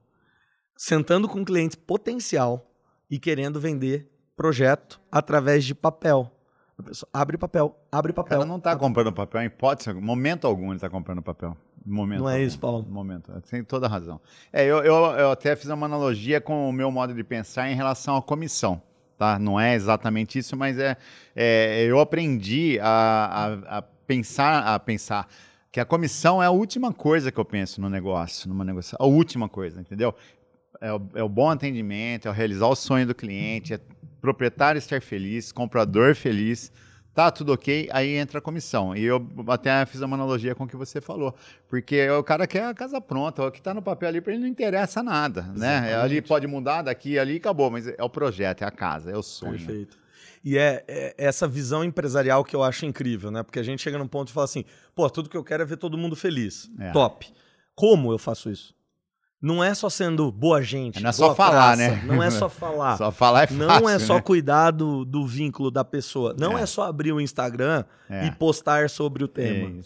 Speaker 2: sentando com clientes potencial e querendo vender projeto através de papel. A pessoa abre papel, abre papel.
Speaker 1: Ela não está comprando papel, em hipótese, momento algum ele está comprando papel. Momento
Speaker 2: não é
Speaker 1: algum.
Speaker 2: isso, Paulo.
Speaker 1: Momento, tem toda a razão. É, eu, eu, eu até fiz uma analogia com o meu modo de pensar em relação à comissão. Tá? Não é exatamente isso, mas é, é eu aprendi a, a, a, pensar, a pensar que a comissão é a última coisa que eu penso no negócio, numa negociação, a última coisa, entendeu? É o, é o bom atendimento, é o realizar o sonho do cliente, é proprietário estar feliz, comprador feliz, Tá, tudo ok, aí entra a comissão. E eu até fiz uma analogia com o que você falou. Porque o cara quer a casa pronta, o que está no papel ali para ele não interessa nada. Né? Ali pode mudar daqui ali acabou, mas é o projeto, é a casa, é o sonho.
Speaker 2: Perfeito. E é, é, essa visão empresarial que eu acho incrível, né? Porque a gente chega num ponto e fala assim, pô, tudo que eu quero é ver todo mundo feliz. É. Top. Como eu faço isso? Não é só sendo boa gente.
Speaker 1: Não é só falar,
Speaker 2: praça,
Speaker 1: né?
Speaker 2: Não é só falar.
Speaker 1: só falar é fácil,
Speaker 2: Não é só
Speaker 1: né?
Speaker 2: cuidar do, do vínculo da pessoa. Não é, é só abrir o Instagram é. e postar sobre o tema. É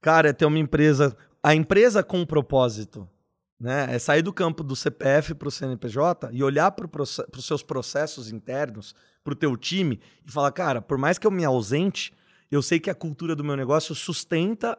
Speaker 2: Cara, é ter uma empresa. A empresa com um propósito. Né? É sair do campo do CPF para o CNPJ e olhar para os seus processos internos, para o teu time e falar, cara, por mais que eu me ausente, eu sei que a cultura do meu negócio sustenta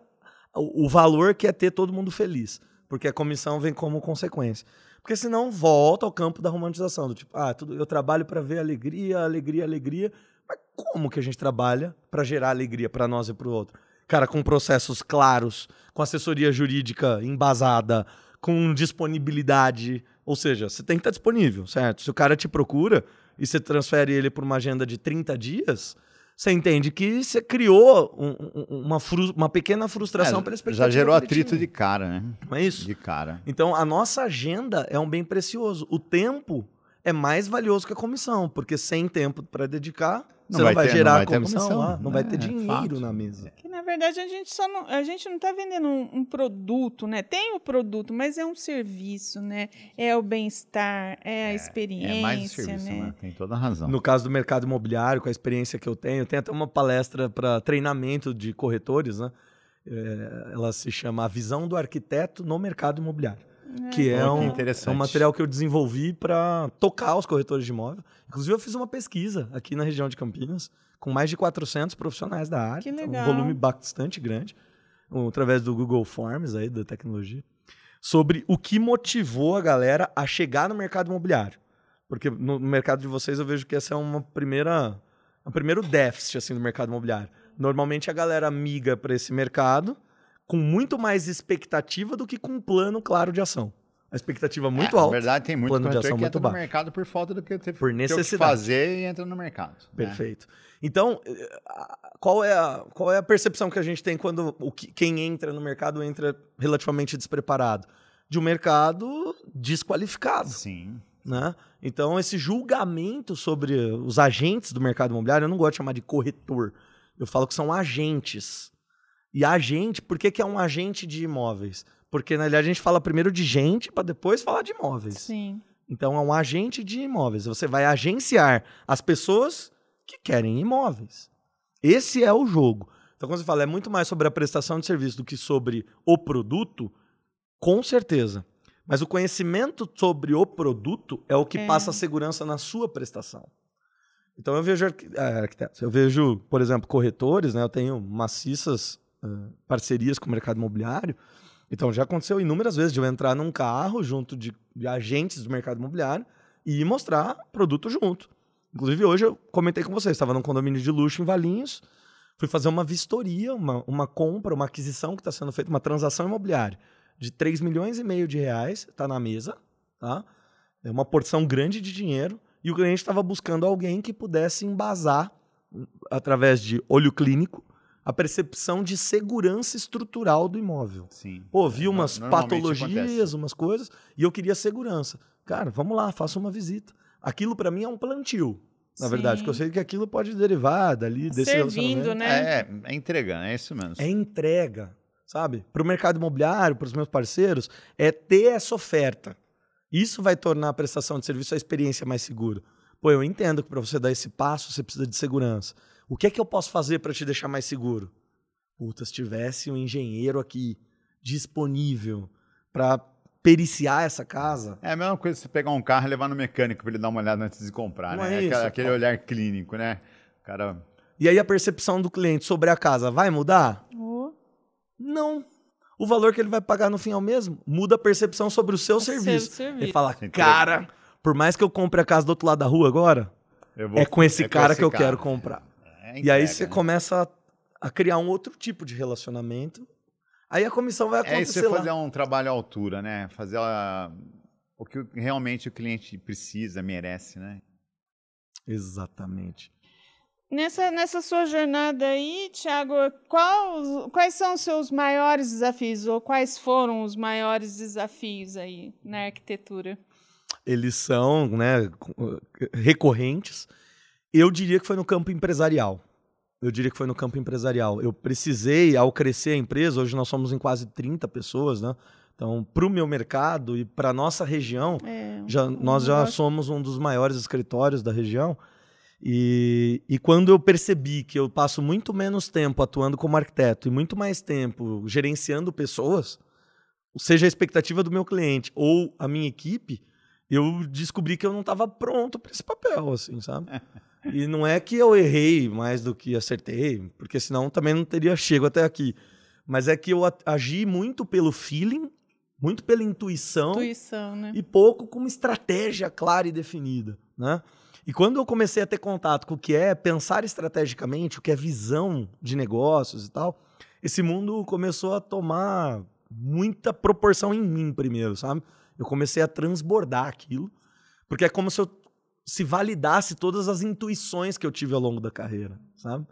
Speaker 2: o, o valor que é ter todo mundo feliz porque a comissão vem como consequência. Porque senão volta ao campo da romantização, do tipo, ah, tudo, eu trabalho para ver alegria, alegria, alegria. Mas como que a gente trabalha para gerar alegria para nós e para o outro? Cara, com processos claros, com assessoria jurídica embasada, com disponibilidade. Ou seja, você tem que estar disponível, certo? Se o cara te procura e você transfere ele por uma agenda de 30 dias, você entende que você criou um, uma, uma pequena frustração é, pela expectativa.
Speaker 1: Já gerou atrito de cara, né?
Speaker 2: Não é isso?
Speaker 1: De cara.
Speaker 2: Então, a nossa agenda é um bem precioso. O tempo é mais valioso que a comissão, porque sem tempo para dedicar, não você vai não vai ter, gerar não vai comissão, comissão lá, não é, vai ter é, dinheiro é na mesa.
Speaker 3: Que na verdade a gente só não, a gente não está vendendo um, um, produto, né? Tem o produto, mas é um serviço, né? É o bem-estar, é a experiência, é mais serviço, né? né?
Speaker 1: Tem toda a razão.
Speaker 2: No caso do mercado imobiliário, com a experiência que eu tenho, tem até uma palestra para treinamento de corretores, né? É, ela se chama A Visão do Arquiteto no Mercado Imobiliário. É. Que é um, é um material que eu desenvolvi para tocar os corretores de imóvel. Inclusive, eu fiz uma pesquisa aqui na região de Campinas, com mais de 400 profissionais da área.
Speaker 3: Que legal.
Speaker 2: Um volume bastante grande, um, através do Google Forms aí, da tecnologia, sobre o que motivou a galera a chegar no mercado imobiliário. Porque no mercado de vocês eu vejo que essa é uma primeira, um primeiro déficit assim, do mercado imobiliário. Normalmente a galera miga para esse mercado com muito mais expectativa do que com um plano claro de ação. A expectativa é muito é, alta.
Speaker 1: Na verdade, tem muito plano de ação que muito entra baixo. no mercado por falta do que teve
Speaker 2: por necessidade.
Speaker 1: fazer e entra no mercado. Né?
Speaker 2: Perfeito. Né? Então, eh, qual é, a, qual é a percepção que a gente tem quando o que, quem entra no mercado entra relativamente despreparado? De um mercado desqualificado.
Speaker 1: Sim.
Speaker 2: Né? Então, esse julgamento sobre os agentes do mercado imobiliário, eu não gosto de chamar de corretor. Eu falo que são agentes. E agente, por que, que é um agente de imóveis? Porque, na realidade, a gente fala primeiro de gente para depois falar de imóveis.
Speaker 3: Sim.
Speaker 2: Então, é um agente de imóveis. Você vai agenciar as pessoas que querem imóveis. Esse é o jogo. Então, quando você fala é muito mais sobre a prestação de serviço do que sobre o produto, com certeza. Mas o conhecimento sobre o produto é o que é. passa a segurança na sua prestação. Então eu vejo é, arquitetos, eu vejo, por exemplo, corretores, né? Eu tenho maciças parcerias com o mercado imobiliário. Então já aconteceu inúmeras vezes de eu entrar num carro junto de, de agentes do mercado imobiliário e mostrar produto junto. Inclusive hoje eu comentei com vocês, estava num condomínio de luxo em Valinhos, fui fazer uma vistoria, uma, uma compra, uma aquisição que está sendo feita, uma transação imobiliária de 3 milhões e meio de reais, está na mesa, tá? É uma porção grande de dinheiro e o cliente estava buscando alguém que pudesse embasar através de olho clínico a percepção de segurança estrutural do imóvel.
Speaker 1: Sim.
Speaker 2: Pô, vi umas patologias, acontece. umas coisas, e eu queria segurança. Cara, vamos lá, faça uma visita. Aquilo para mim é um plantio. Na Sim. verdade, porque eu sei que aquilo pode derivar dali, desse
Speaker 3: Servindo, né?
Speaker 1: É, é entrega, é isso mesmo.
Speaker 2: É entrega, sabe? Para o mercado imobiliário, para os meus parceiros, é ter essa oferta. Isso vai tornar a prestação de serviço a experiência mais segura. Pô, eu entendo que para você dar esse passo, você precisa de segurança. O que é que eu posso fazer para te deixar mais seguro? Puta, se tivesse um engenheiro aqui disponível para periciar essa casa.
Speaker 1: É a mesma coisa você pegar um carro e levar no mecânico para ele dar uma olhada antes de comprar, Não né? É isso, aquele, olhar clínico, né? cara.
Speaker 2: E aí a percepção do cliente sobre a casa vai mudar?
Speaker 3: Oh.
Speaker 2: Não. O valor que ele vai pagar no fim é o mesmo. Muda a percepção sobre o seu, o serviço.
Speaker 3: seu serviço.
Speaker 2: Ele fala, cara, por mais que eu compre a casa do outro lado da rua agora, vou, é com esse é cara com esse que eu cara. quero comprar. É, e aí você né? começa a, a, criar um outro tipo de relacionamento. Aí a comissão vai acontecer. É isso
Speaker 1: você fazer um trabalho à altura, né? Fazer a, o que realmente o cliente precisa, merece, né?
Speaker 2: Exatamente.
Speaker 3: Nessa, nessa sua jornada aí, Thiago, qual, quais são os seus maiores desafios ou quais foram os maiores desafios aí na arquitetura?
Speaker 2: Eles são né, recorrentes. Eu diria que foi no campo empresarial. Eu diria que foi no campo empresarial. Eu precisei, ao crescer a empresa, hoje nós somos em quase 30 pessoas, né? Então, para o meu mercado e para a nossa região, é, já, um nós já somos um dos maiores escritórios da região. E, e quando eu percebi que eu passo muito menos tempo atuando como arquiteto e muito mais tempo gerenciando pessoas, seja a expectativa do meu cliente ou a minha equipe, eu descobri que eu não estava pronto para esse papel, assim, sabe? E não é que eu errei mais do que acertei, porque senão também não teria chego até aqui. Mas é que eu agi muito pelo feeling, muito pela intuição,
Speaker 3: intuição né?
Speaker 2: e pouco com uma estratégia clara e definida, né? E quando eu comecei a ter contato com o que é pensar estrategicamente, o que é visão de negócios e tal, esse mundo começou a tomar muita proporção em mim primeiro, sabe? Eu comecei a transbordar aquilo, porque é como se eu se validasse todas as intuições que eu tive ao longo da carreira, sabe?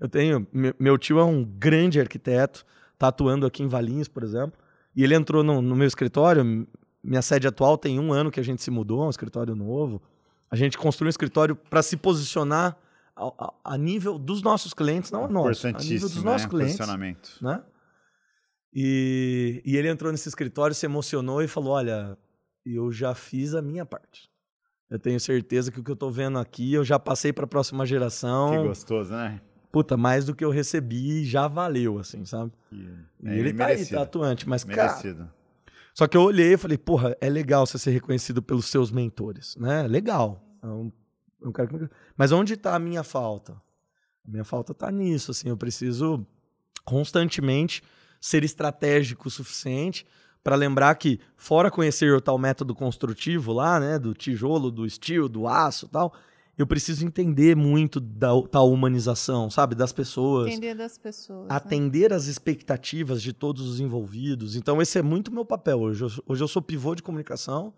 Speaker 2: Eu tenho meu tio é um grande arquiteto, tá atuando aqui em Valinhos, por exemplo, e ele entrou no, no meu escritório. Minha sede atual tem um ano que a gente se mudou, um escritório novo. A gente construiu um escritório para se posicionar a, a, a, nível dos nossos clientes, não a nosso, a nível dos nossos né? clientes. Posicionamento. Né? E, e ele entrou nesse escritório, se emocionou e falou: Olha, eu já fiz a minha parte. Eu tenho certeza que o que eu estou vendo aqui eu já passei para a próxima geração.
Speaker 1: Que gostoso, né?
Speaker 2: Puta, mais do que eu recebi já valeu, assim, sabe? E, e é, ele tá merecido. aí, tá atuante, mas merecido. cara. Só que eu olhei e falei, porra, é legal você ser reconhecido pelos seus mentores, né? Legal. É um, é um cara Mas onde está a minha falta? A minha falta está nisso, assim, eu preciso constantemente ser estratégico o suficiente para lembrar que, fora conhecer o tal método construtivo lá, né, do tijolo, do estilo, do aço tal, eu preciso entender muito da tal humanização, sabe? Das pessoas.
Speaker 3: Entender das pessoas.
Speaker 2: Né? Atender né? as expectativas de todos os envolvidos. Então, esse é muito meu papel hoje. Hoje eu sou pivô de comunicação.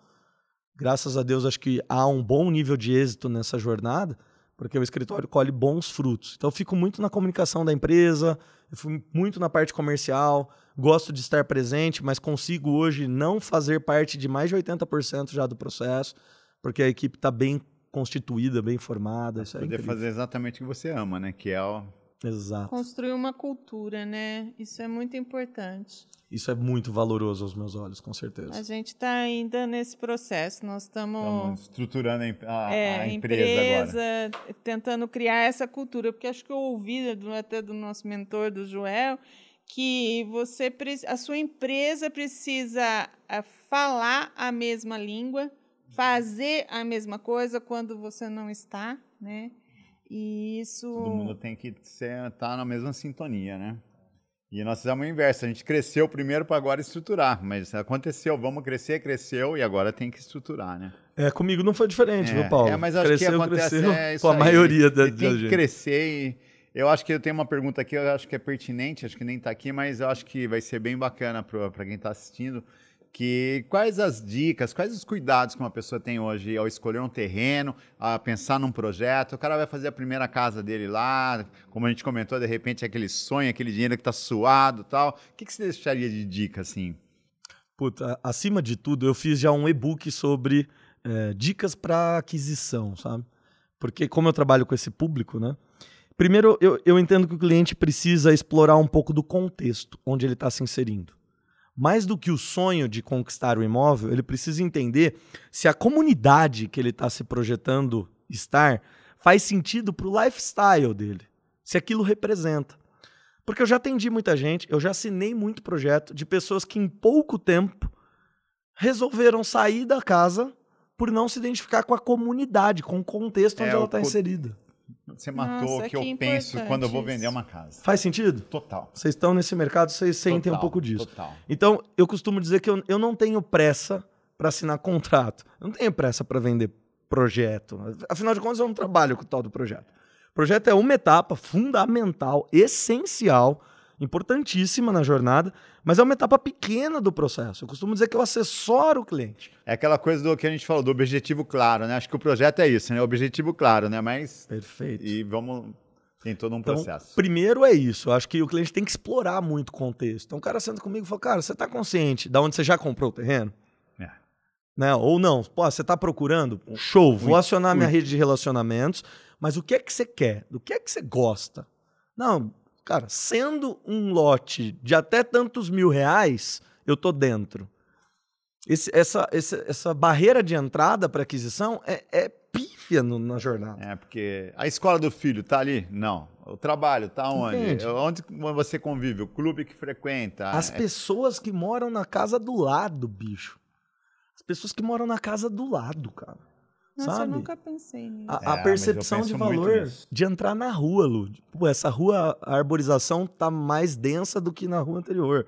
Speaker 2: Graças a Deus, acho que há um bom nível de êxito nessa jornada, porque o escritório colhe bons frutos. Então, eu fico muito na comunicação da empresa, eu fico muito na parte comercial, gosto de estar presente, mas consigo hoje não fazer parte de mais de 80% já do processo, porque a equipe está bem constituída, bem formada. Isso é
Speaker 1: poder fazer exatamente o que você ama, né? Que é o...
Speaker 2: Exato.
Speaker 3: Construir uma cultura, né? Isso é muito importante.
Speaker 2: Isso é muito valoroso aos meus olhos, com certeza.
Speaker 3: A gente está ainda nesse processo. Nós estamos
Speaker 1: estruturando a, é, a empresa, empresa agora.
Speaker 3: tentando criar essa cultura, porque acho que eu ouvi até do nosso mentor, do Joel, que você a sua empresa precisa falar a mesma língua, fazer a mesma coisa quando você não está, né? E isso.
Speaker 1: Todo mundo tem que estar tá na mesma sintonia, né? E nós fizemos o inverso. A gente cresceu primeiro para agora estruturar, mas aconteceu, vamos crescer, cresceu e agora tem que estruturar, né?
Speaker 2: É, comigo não foi diferente,
Speaker 1: é,
Speaker 2: viu, Paulo?
Speaker 1: É, mas acho cresceu, que acontece cresceu, é
Speaker 2: com a aí. maioria da,
Speaker 1: da tem que crescer e eu acho que eu tenho uma pergunta aqui, eu acho que é pertinente, acho que nem está aqui, mas eu acho que vai ser bem bacana para quem está assistindo que quais as dicas, quais os cuidados que uma pessoa tem hoje ao escolher um terreno, a pensar num projeto. O cara vai fazer a primeira casa dele lá, como a gente comentou, de repente aquele sonho, aquele dinheiro que está suado tal. O que, que você deixaria de dica assim?
Speaker 2: Puta, acima de tudo, eu fiz já um e-book sobre é, dicas para aquisição, sabe? Porque como eu trabalho com esse público, né? Primeiro, eu, eu entendo que o cliente precisa explorar um pouco do contexto onde ele está se inserindo mais do que o sonho de conquistar o imóvel, ele precisa entender se a comunidade que ele está se projetando estar faz sentido para o lifestyle dele, se aquilo representa. Porque eu já atendi muita gente, eu já assinei muito projeto de pessoas que em pouco tempo resolveram sair da casa por não se identificar com a comunidade, com o contexto onde é, ela está inserida.
Speaker 1: Você matou o que, eu penso quando eu vou vender uma casa.
Speaker 2: Faz sentido?
Speaker 1: Total.
Speaker 2: Vocês estão nesse mercado, vocês sentem
Speaker 1: total,
Speaker 2: um pouco disso.
Speaker 1: Total.
Speaker 2: Então, eu costumo dizer que eu, eu não tenho pressa para assinar contrato. Eu não tenho pressa para vender projeto. Afinal de contas, eu não trabalho com o tal do projeto. O projeto é uma etapa fundamental, essencial, importantíssima na jornada, mas é uma etapa pequena do processo. Eu costumo dizer que eu assessoro o cliente.
Speaker 1: É aquela coisa do que a gente falou, do objetivo claro, né? Acho que o projeto é isso, né? Objetivo claro, né? Mas.
Speaker 2: Perfeito.
Speaker 1: E vamos. Tem todo um
Speaker 2: então,
Speaker 1: processo.
Speaker 2: Primeiro é isso. Eu acho que o cliente tem que explorar muito o contexto. Então o cara senta comigo e fala, cara, você está consciente da onde você já comprou o terreno?
Speaker 1: É.
Speaker 2: Né? Ou não, pô, você está procurando? Show, vou acionar minha rede de relacionamentos, mas o que é que você quer? Do que é que você gosta? Não, cara, sendo um lote de até tantos mil reais, eu tô dentro. Esse, essa, essa, essa barreira de entrada para aquisição é, é pífia no, na jornada.
Speaker 1: É, porque a escola do filho tá ali? Não. O trabalho tá onde?
Speaker 2: Entende?
Speaker 1: Onde você convive? O clube que frequenta?
Speaker 2: As
Speaker 1: É-
Speaker 2: pessoas que moram na casa do lado, bicho. As pessoas que moram na casa do lado, cara.
Speaker 3: Nossa,
Speaker 2: sabe?
Speaker 3: eu nunca pensei nisso.
Speaker 2: A,
Speaker 1: É,
Speaker 2: a
Speaker 1: eu
Speaker 2: percepção de valor de entrar na rua, Lu. Pô, essa rua, a arborização tá mais densa do que na rua anterior.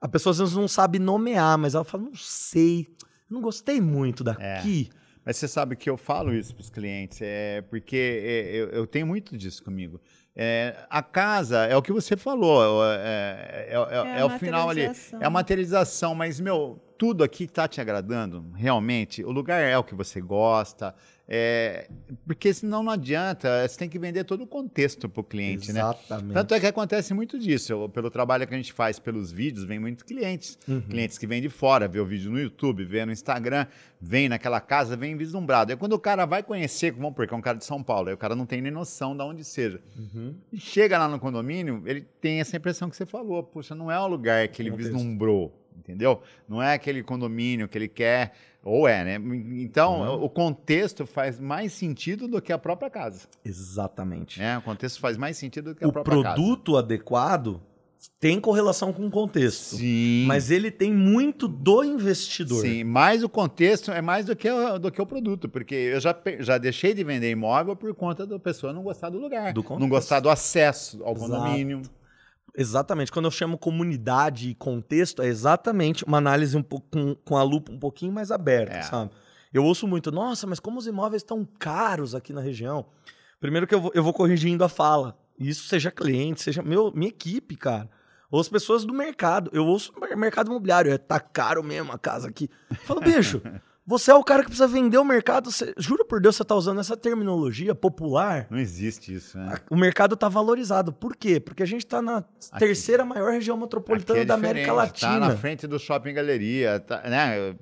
Speaker 2: A pessoa às vezes não sabe nomear, mas ela fala, não sei, não gostei muito daqui.
Speaker 1: Mas você sabe que eu falo isso para os clientes, é porque é, eu, eu tenho muito disso comigo. É, a casa é o que você falou, é, é- é- é o final ali, é a materialização, mas, meu, tudo aqui está te agradando, realmente. O lugar é o que você gosta, é, porque senão não adianta, você tem que vender todo o contexto para o cliente, né?
Speaker 2: Exatamente.
Speaker 1: Tanto é que acontece muito disso. Eu- pelo trabalho que a gente faz pelos vídeos, vem muitos clientes.
Speaker 2: Uhum.
Speaker 1: Clientes que vêm de fora, vê o vídeo no YouTube, vê no Instagram, vem naquela casa, vem vislumbrado. Aí quando o cara vai conhecer, vamos porque é um cara de São Paulo, aí o cara não tem nem noção de onde seja.
Speaker 2: Uhum.
Speaker 1: E chega lá no condomínio, ele tem essa impressão que você falou. Puxa, não é um lugar que ele
Speaker 2: Contexto.
Speaker 1: vislumbrou, entendeu? Não é aquele condomínio que ele quer, ou é, né? Então,
Speaker 2: Uhum.
Speaker 1: o contexto faz mais sentido do que a própria casa.
Speaker 2: Exatamente.
Speaker 1: Né? O contexto faz mais sentido do que a
Speaker 2: O
Speaker 1: própria casa.
Speaker 2: produto adequado tem correlação com o contexto.
Speaker 1: Sim.
Speaker 2: Mas ele tem muito do investidor.
Speaker 1: Sim, mas o contexto é mais do que, o- do que o produto, porque eu já, já deixei de vender imóvel por conta da pessoa não gostar do lugar,
Speaker 2: Do
Speaker 1: não gostar do acesso ao
Speaker 2: Exato.
Speaker 1: condomínio.
Speaker 2: Exatamente. Quando eu chamo comunidade e contexto, é exatamente uma análise um pouco com, com a lupa um pouquinho mais aberta,
Speaker 1: É.
Speaker 2: sabe? Eu ouço muito, nossa, mas como os imóveis estão caros aqui na região? Primeiro que eu vou, eu vou corrigindo a fala. Isso seja cliente, seja meu, minha equipe, cara. Ou as pessoas do mercado. Eu ouço o mercado imobiliário, é, tá caro mesmo a casa aqui. Eu falo, bicho, você é o cara que precisa vender o mercado. Você, juro por Deus, você tá usando essa terminologia popular.
Speaker 1: Não existe isso, né?
Speaker 2: O mercado está valorizado. Por quê? Porque a gente está na terceira maior região metropolitana
Speaker 1: Aqui é
Speaker 2: da América
Speaker 1: diferente,
Speaker 2: Latina.
Speaker 1: Tá na frente do shopping galeria, tá, né?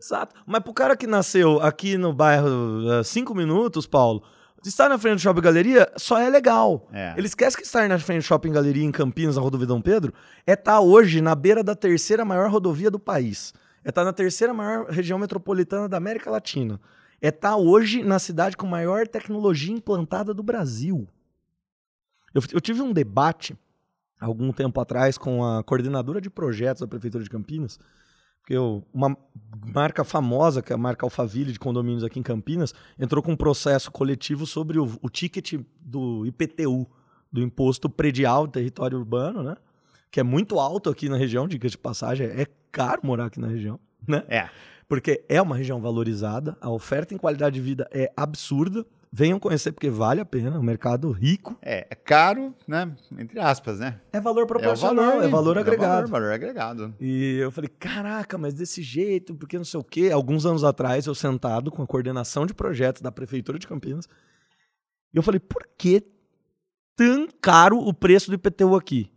Speaker 2: Exato. Mas pro cara que nasceu aqui no bairro uh, Cinco Minutos, Paulo, estar na frente do Shopping Galeria só é legal.
Speaker 1: É.
Speaker 2: Ele esquece que estar na frente do Shopping Galeria em Campinas, na rodovia Dom Pedro, é estar hoje na beira da terceira maior rodovia do país. É estar na terceira maior região metropolitana da América Latina. É estar hoje na cidade com maior tecnologia implantada do Brasil. Eu, eu tive um debate algum tempo atrás com a coordenadora de projetos da Prefeitura de Campinas, porque uma marca famosa, que é a marca Alphaville de condomínios aqui em Campinas, entrou com um processo coletivo sobre o, o ticket do IPTU, do Imposto Predial do Território Urbano, né? Que é muito alto aqui na região, diga de passagem, é caro morar aqui na região, né?
Speaker 1: É.
Speaker 2: Porque é uma região valorizada, a oferta em qualidade de vida é absurda. Venham conhecer porque vale a pena, é um mercado rico.
Speaker 1: É, é caro, né? Entre aspas, né?
Speaker 2: É valor
Speaker 1: É
Speaker 2: proporcional, é valor,
Speaker 1: é o
Speaker 2: agregado.
Speaker 1: valor, valor agregado.
Speaker 2: E eu falei, caraca, mas desse jeito, porque não sei o quê. Alguns anos atrás, eu sentado com a coordenação de projetos da Prefeitura de Campinas, e eu falei, por que tão caro o preço do IPTU aqui?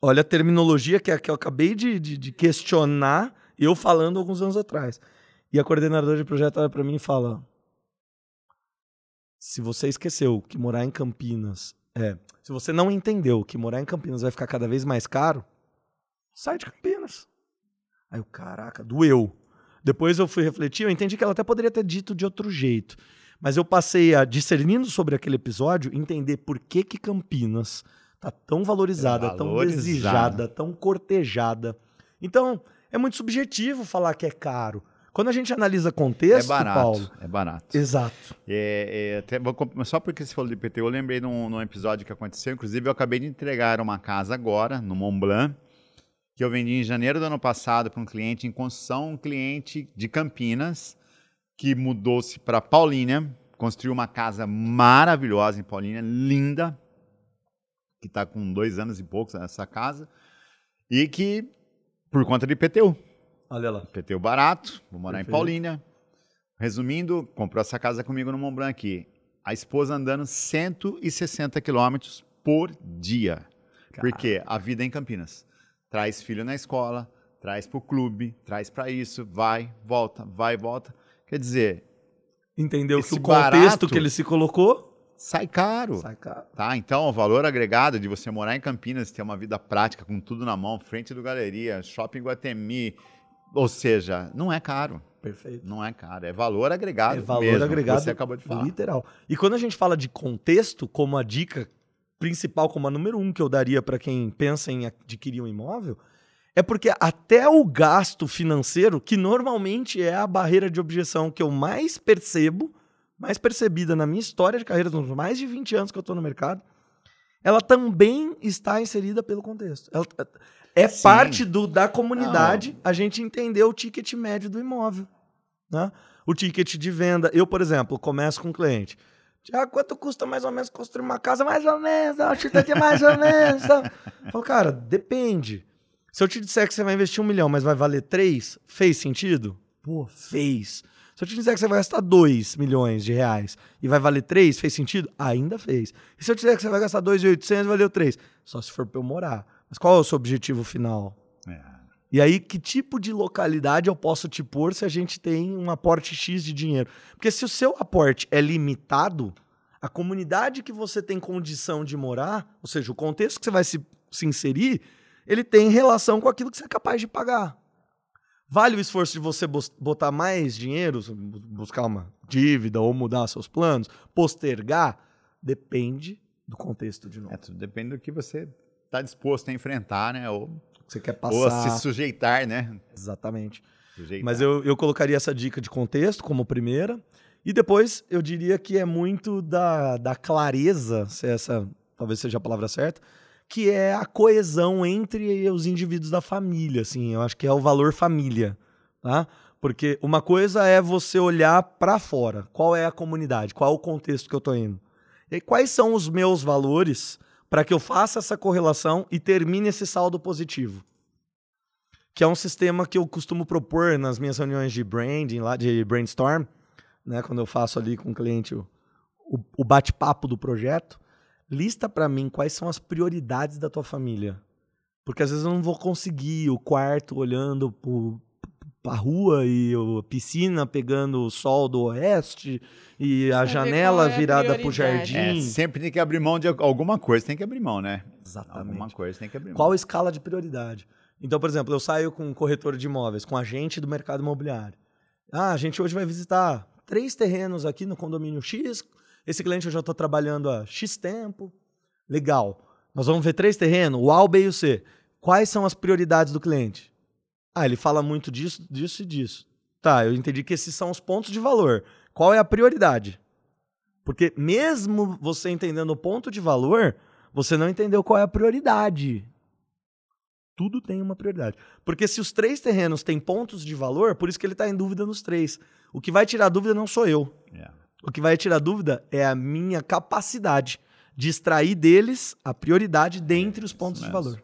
Speaker 2: Olha a terminologia que, que eu acabei de, de, de questionar, eu falando alguns anos atrás. E a coordenadora de projeto olha para mim e fala: se você esqueceu que morar em Campinas é, se você não entendeu que morar em Campinas vai ficar cada vez mais caro, sai de Campinas. Aí eu, caraca, doeu. Depois eu fui refletir, eu entendi que ela até poderia ter dito de outro jeito. Mas eu passei a, discernindo sobre aquele episódio, entender por que que Campinas tá tão valorizada, tão
Speaker 1: Valorizada.
Speaker 2: desejada, tão cortejada. Então, é muito subjetivo falar que é caro. Quando a gente analisa
Speaker 1: É
Speaker 2: contexto,
Speaker 1: barato.
Speaker 2: Paulo...
Speaker 1: É barato.
Speaker 2: Exato.
Speaker 1: É, é, até vou só porque você falou de IPTU, eu lembrei num, num episódio que aconteceu. Inclusive, eu acabei de entregar uma casa agora, no Mont Blanc, que eu vendi em janeiro do ano passado para um cliente em construção, um cliente de Campinas, que mudou-se para Paulínia, construiu uma casa maravilhosa em Paulínia, linda, que está com dois anos e poucos essa casa, e que, por conta de IPTU.
Speaker 2: Olha lá.
Speaker 1: IPTU barato, vou morar
Speaker 2: Perfeito.
Speaker 1: em Paulínia. Resumindo, comprou essa casa comigo no Mont Blanc aqui. A esposa andando 160 quilômetros por dia. Porque a vida é em Campinas. Traz filho na escola, traz para o clube, traz para isso, vai, volta, vai, volta. Quer dizer,
Speaker 2: Entendeu que o contexto
Speaker 1: barato-
Speaker 2: que ele se colocou.
Speaker 1: Sai caro.
Speaker 2: Sai caro.
Speaker 1: Tá, então o valor agregado de você morar em Campinas, ter uma vida prática com tudo na mão, frente do galeria, shopping Guatemi, ou seja, não é caro,
Speaker 2: Perfeito.
Speaker 1: não é caro, é valor agregado
Speaker 2: É valor
Speaker 1: mesmo, que
Speaker 2: agregado
Speaker 1: você acabou de falar.
Speaker 2: Literal. E quando a gente fala de contexto, como a dica principal, como a número um que eu daria para quem pensa em adquirir um imóvel, é porque até o gasto financeiro, que normalmente é a barreira de objeção que eu mais percebo, mais percebida na minha história de carreira, nos mais de 20 anos que eu estou no mercado, ela também está inserida pelo contexto. Ela- é
Speaker 1: Sim.
Speaker 2: parte do, da comunidade a gente entender o ticket médio do imóvel. Né? O ticket de venda. Eu, por exemplo, começo com um cliente. Ah, quanto custa mais ou menos construir uma casa? Mais ou menos, acho que é mais ou menos. Eu Falo, cara, depende. Se eu te disser que você vai investir um milhão, mas vai valer três, fez sentido? Pô, fez. Se eu te disser que você vai gastar dois milhões de reais e vai valer três, fez sentido? Ainda fez. E se eu te disser que você vai gastar dois e oitocentos, valeu três? Só se for para eu morar. Mas qual é o seu objetivo final?
Speaker 1: É.
Speaker 2: E aí, que tipo de localidade eu posso te pôr se a gente tem um aporte X de dinheiro? Porque se o seu aporte é limitado, a comunidade que você tem condição de morar, ou seja, o contexto que você vai se, se inserir, ele tem relação com aquilo que você é capaz de pagar. Vale o esforço de você botar mais dinheiro, bu- buscar uma dívida ou mudar seus planos, postergar? Depende do contexto de novo.
Speaker 1: É, tudo depende do que você está disposto a enfrentar, né? Ou,
Speaker 2: Você quer
Speaker 1: ou a
Speaker 2: passar.
Speaker 1: se sujeitar, né?
Speaker 2: Exatamente.
Speaker 1: Sujeitar.
Speaker 2: Mas eu, eu colocaria essa dica de contexto como primeira. E depois eu diria que é muito da, da clareza, se essa talvez seja a palavra certa, que é a coesão entre os indivíduos da família. Assim, eu acho que é o valor família. Tá? Porque uma coisa é você olhar para fora. Qual é a comunidade? Qual é o contexto que eu estou indo? E quais são os meus valores para que eu faça essa correlação e termine esse saldo positivo? que é um sistema que eu costumo propor nas minhas reuniões de branding, lá de brainstorm, né, quando eu faço ali com o cliente o, o bate-papo do projeto, lista para mim quais são as prioridades da tua família. Porque às vezes eu não vou conseguir o quarto olhando para a rua e a piscina pegando o sol do oeste e a
Speaker 3: Saber
Speaker 2: janela
Speaker 3: é a
Speaker 2: virada para o jardim.
Speaker 1: É, sempre tem que abrir mão de alguma coisa, tem que abrir mão, né?
Speaker 2: Exatamente.
Speaker 1: Alguma coisa tem que abrir mão.
Speaker 2: Qual a escala de prioridade? Então, por exemplo, eu saio com um corretor de imóveis, com um agente do mercado imobiliário. Ah, a gente hoje vai visitar três terrenos aqui no condomínio X. Esse cliente eu já estou trabalhando há X tempo. Legal. Nós vamos ver três terrenos, o A, o B e o C. Quais são as prioridades do cliente? Ah, ele fala muito disso, disso e disso. Tá, eu entendi que esses são os pontos de valor. Qual é a prioridade? Porque mesmo você entendendo o ponto de valor, você não entendeu qual é a prioridade. Tudo tem uma prioridade. Porque se os três terrenos têm pontos de valor, por isso que ele está em dúvida nos três. O que vai tirar dúvida não sou eu.
Speaker 1: É.
Speaker 2: O que vai tirar dúvida é a minha capacidade de extrair deles a prioridade dentre os pontos de valor.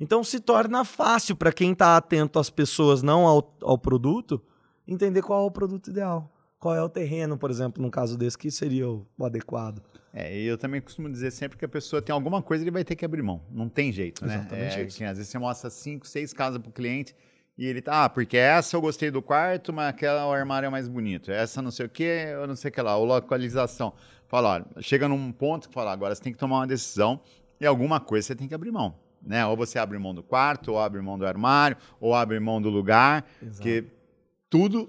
Speaker 2: Então se torna fácil para quem está atento às pessoas, não ao, ao produto, entender qual é o produto ideal. Qual é o terreno, por exemplo, num caso desse, que seria o, o adequado.
Speaker 1: É, e eu também costumo dizer sempre que a pessoa tem alguma coisa ele vai ter que abrir mão. Não tem jeito, né?
Speaker 2: Exatamente
Speaker 1: É,
Speaker 2: isso.
Speaker 1: às vezes você mostra cinco, seis casas pro cliente e ele tá, ah, porque essa eu gostei do quarto, mas aquela o armário é mais bonito. Essa não sei o que, eu não sei o que lá, ou localização. Fala, olha, chega num ponto que fala, agora você tem que tomar uma decisão e alguma coisa você tem que abrir mão. Né? Ou você abre mão do quarto, ou abre mão do armário, ou abre mão do lugar,
Speaker 2: Exato.
Speaker 1: que tudo,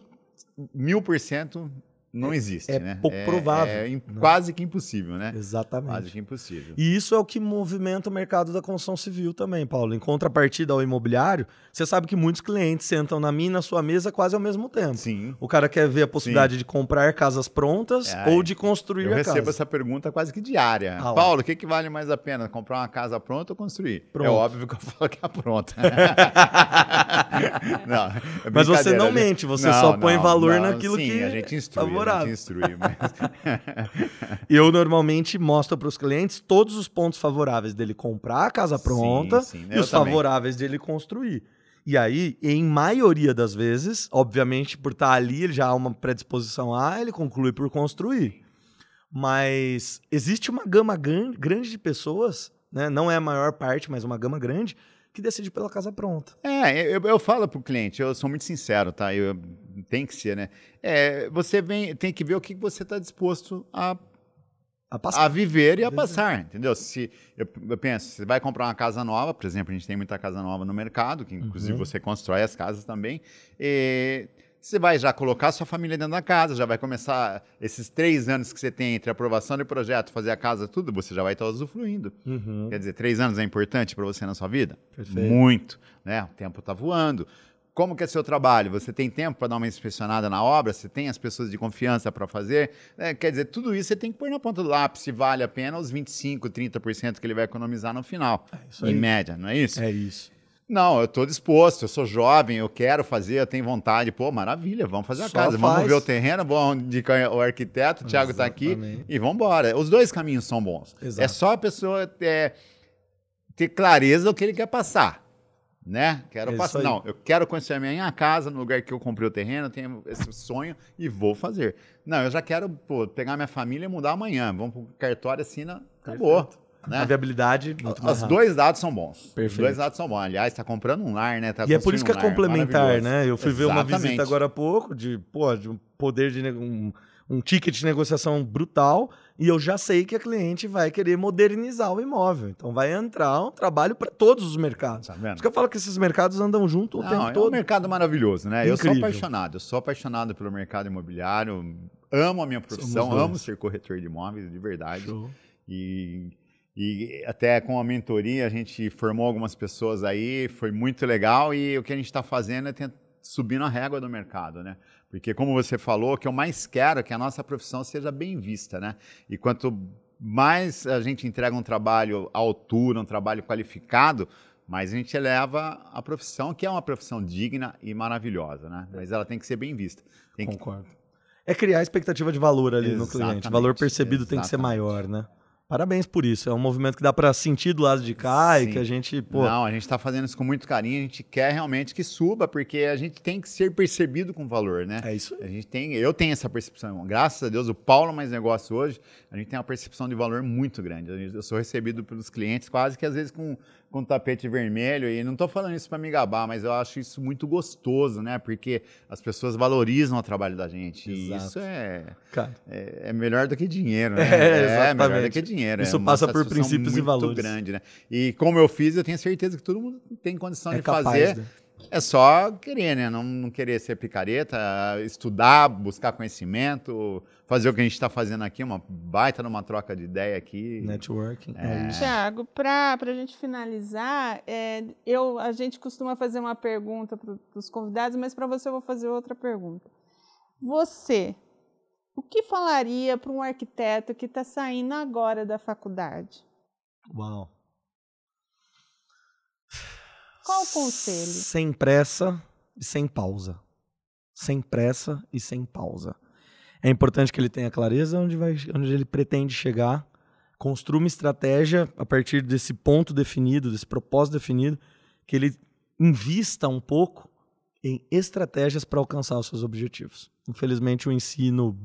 Speaker 1: mil por cento, não existe,
Speaker 2: é
Speaker 1: né?
Speaker 2: pouco provável.
Speaker 1: É, é quase que impossível, né?
Speaker 2: Exatamente.
Speaker 1: Quase que impossível.
Speaker 2: E isso é o que movimenta o mercado da construção civil também, Paulo. Em contrapartida ao imobiliário, você sabe que muitos clientes sentam na minha e na sua mesa quase ao mesmo tempo.
Speaker 1: Sim.
Speaker 2: O cara quer ver a possibilidade Sim. de comprar casas prontas é, ou de construir a casa.
Speaker 1: Eu recebo essa pergunta quase que diária. Ah, Paulo, o que, que vale mais a pena, comprar uma casa pronta ou construir? Pronto. É óbvio que eu falo que é pronta.
Speaker 2: não, é Mas você não mente, você não, só põe não, valor não, naquilo sim, que
Speaker 1: a gente instrui, favorável. A gente instrui,
Speaker 2: mas... eu normalmente mostro para os clientes todos os pontos favoráveis dele comprar a casa pronta sim, sim, e os também. favoráveis dele construir. E aí, em maioria das vezes, obviamente, por estar ali, ele já há uma predisposição a, ele conclui por construir. Mas existe uma gama grande de pessoas, né? não é a maior parte, mas uma gama grande, que decide pela casa pronta.
Speaker 1: É, eu, eu falo para o cliente, eu sou muito sincero, tá? Eu, tem que ser, né? É, você vem, tem que ver o que você está disposto a a, a, viver e a passar, entendeu? Se eu, eu, penso, você vai comprar uma casa nova, por exemplo, a gente tem muita casa nova no mercado, que inclusive uhum. você constrói as casas também. Você vai já colocar sua família dentro da casa, já vai começar esses três anos que você tem entre aprovação de projeto, fazer a casa, tudo, você já vai estar usufruindo. Uhum. Quer dizer, três anos é importante para você na sua vida? Perfeito. Muito. Né? O tempo está voando. Como que é seu trabalho? Você tem tempo para dar uma inspecionada na obra? Você tem as pessoas de confiança para fazer? É, quer dizer, tudo isso você tem que pôr na ponta do lápis se vale a pena os 25%, 30% que ele vai economizar no final. É em média, não é isso?
Speaker 2: É isso.
Speaker 1: Não, eu estou disposto, eu sou jovem, eu quero fazer, eu tenho vontade. Pô, maravilha, vamos fazer a Só casa, faz. vamos ver o terreno, vamos indicar o arquiteto, o Thiago está aqui e vamos embora. Os dois caminhos são bons. É Exato. É só a pessoa ter, ter clareza do que ele quer passar. Né? Quero é passar. Não, eu quero conhecer a minha casa, no lugar que eu comprei o terreno, tenho esse sonho e vou fazer. Não, eu já quero pô, pegar minha família e mudar amanhã. Vamos para o cartório, assina, acabou. Perfeito. Né?
Speaker 2: A viabilidade.
Speaker 1: Muito Os dois dados são bons. Perfeito. Os dois dados são bons. Aliás, está comprando um lar, né? Tá
Speaker 2: e é por isso que é complementar, né? Eu fui Exatamente. ver uma visita agora há pouco de, pô, de um poder de um, um ticket de negociação brutal e eu já sei que a cliente vai querer modernizar o imóvel. Então vai entrar um trabalho para todos os mercados. Tá Por isso que eu falo que esses mercados andam junto o Não, tempo
Speaker 1: é
Speaker 2: todo.
Speaker 1: É um mercado maravilhoso, né? Incrível. Eu sou apaixonado. Eu sou apaixonado pelo mercado imobiliário. Amo a minha profissão, amo ser corretor de imóveis, de verdade. Show. E e até com a mentoria a gente formou algumas pessoas aí, foi muito legal e o que a gente está fazendo é tentar subir na régua do mercado, né? Porque como você falou, o que eu mais quero é que a nossa profissão seja bem vista, né? E quanto mais a gente entrega um trabalho à altura, um trabalho qualificado, mais a gente eleva a profissão, que é uma profissão digna e maravilhosa, né? Mas ela tem que ser bem vista. Tem
Speaker 2: Concordo. Que... É criar expectativa de valor ali exatamente, no cliente. O valor percebido exatamente. tem que ser maior, né? Parabéns por isso. É um movimento que dá para sentir do lado de cá Sim. e que a gente. Pô...
Speaker 1: Não, a gente está fazendo isso com muito carinho. A gente quer realmente que suba, porque a gente tem que ser percebido com valor, né?
Speaker 2: É isso.
Speaker 1: A gente tem, eu tenho essa percepção. Graças a Deus, o Paulo Mais Negócio hoje, a gente tem uma percepção de valor muito grande. Eu sou recebido pelos clientes quase que às vezes com com tapete vermelho. E não estou falando isso para me gabar, mas eu acho isso muito gostoso, né? Porque as pessoas valorizam o trabalho da gente. Exato. E isso é, é, é, melhor do que dinheiro, né?
Speaker 2: É,
Speaker 1: é melhor do que dinheiro.
Speaker 2: Isso
Speaker 1: é
Speaker 2: passa por princípios e valores.
Speaker 1: muito grande, né? E como eu fiz, eu tenho certeza que todo mundo tem condição é de fazer. De... É só querer, né? Não, não querer ser picareta, estudar, buscar conhecimento, fazer o que a gente está fazendo aqui, uma baita numa troca de ideia aqui.
Speaker 2: Networking.
Speaker 3: É. é Tiago, para a gente finalizar, é, eu, a gente costuma fazer uma pergunta para os convidados, mas para você eu vou fazer outra pergunta. Você, o que falaria para um arquiteto que está saindo agora da faculdade?
Speaker 2: Uau!
Speaker 3: Qual o conselho?
Speaker 2: Sem pressa e sem pausa. Sem pressa e sem pausa. É importante que ele tenha clareza onde, vai, onde ele pretende chegar, construa uma estratégia a partir desse ponto definido, desse propósito definido, que ele invista um pouco em estratégias para alcançar os seus objetivos. Infelizmente, o ensino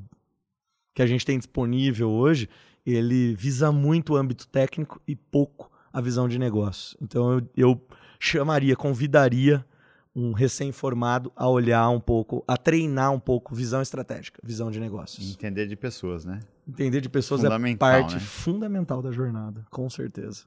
Speaker 2: que a gente tem disponível hoje, ele visa muito o âmbito técnico e pouco a visão de negócio. Então, eu, eu chamaria, convidaria um recém-formado a olhar um pouco, a treinar um pouco visão estratégica, visão de negócios.
Speaker 1: Entender de pessoas, né?
Speaker 2: Entender de pessoas é parte né? fundamental da jornada, com certeza.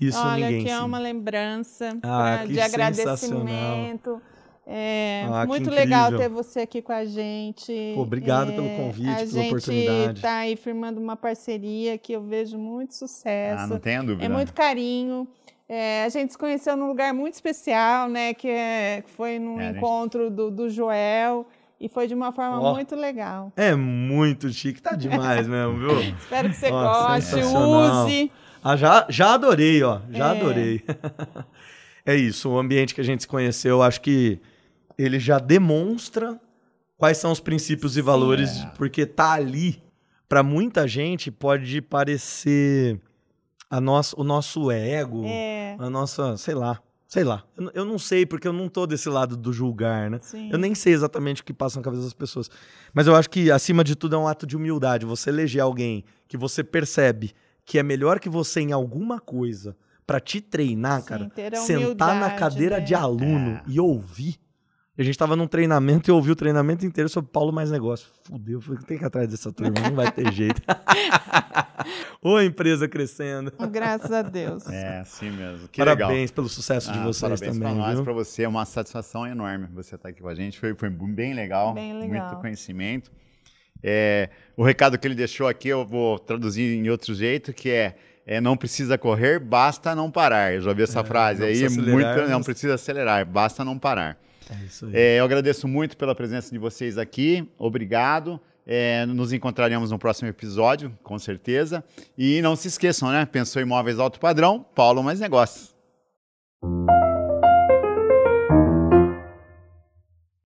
Speaker 2: Isso
Speaker 3: Olha,
Speaker 2: ninguém
Speaker 3: que é uma lembrança ah, pra, de agradecimento. É ah, muito legal ter você aqui com a gente.
Speaker 2: Pô, obrigado é, pelo convite, pela oportunidade.
Speaker 3: A gente está aí firmando uma parceria que eu vejo muito sucesso.
Speaker 1: Ah, não tenha dúvida.
Speaker 3: É muito carinho. É, a gente se conheceu num lugar muito especial, né? Que, é, que foi num é, encontro gente... do, do Joel. E foi de uma forma oh, muito legal.
Speaker 2: É muito chique, tá demais mesmo, viu?
Speaker 3: Espero que você goste, use.
Speaker 2: Ah, já, já adorei, ó. Já é. adorei. é isso, o ambiente que a gente se conheceu, acho que ele já demonstra quais são os princípios e valores, é. porque tá ali, para muita gente, pode parecer a nossa, o nosso ego, é. a nossa, sei lá, sei lá. Eu, eu, não sei, porque eu não tô desse lado do julgar, né? Sim. Eu nem sei exatamente o que passa na cabeça das pessoas. Mas eu acho que, acima de tudo, é um ato de humildade. Você eleger alguém que você percebe que é melhor que você em alguma coisa para te treinar, Sim, cara. Sentar na cadeira né? de aluno é. e ouvir a gente tava num treinamento e eu ouvi o treinamento inteiro sobre Paulo Mais Negócio. Fudeu, tem que ir atrás dessa turma, não vai ter jeito. Ô, empresa crescendo.
Speaker 3: Graças a Deus.
Speaker 1: É, assim mesmo. Que
Speaker 2: parabéns
Speaker 1: legal.
Speaker 2: pelo sucesso ah, de vocês
Speaker 1: parabéns
Speaker 2: também.
Speaker 1: Parabéns
Speaker 2: para
Speaker 1: nós, para você. É uma satisfação enorme você estar aqui com a gente. Foi, foi bem legal.
Speaker 3: Bem legal.
Speaker 1: Muito conhecimento. É, o recado que ele deixou aqui eu vou traduzir em outro jeito, que é é, não precisa correr, basta não parar. Eu já ouvi essa é, frase aí, muito, não precisa acelerar, basta não parar.
Speaker 2: É isso aí.
Speaker 1: É, eu agradeço muito pela presença de vocês aqui. Obrigado. É, nos encontraremos no próximo episódio, com certeza. E não se esqueçam, né? Pensou Imóveis Alto Padrão, Paulo Mais Negócios.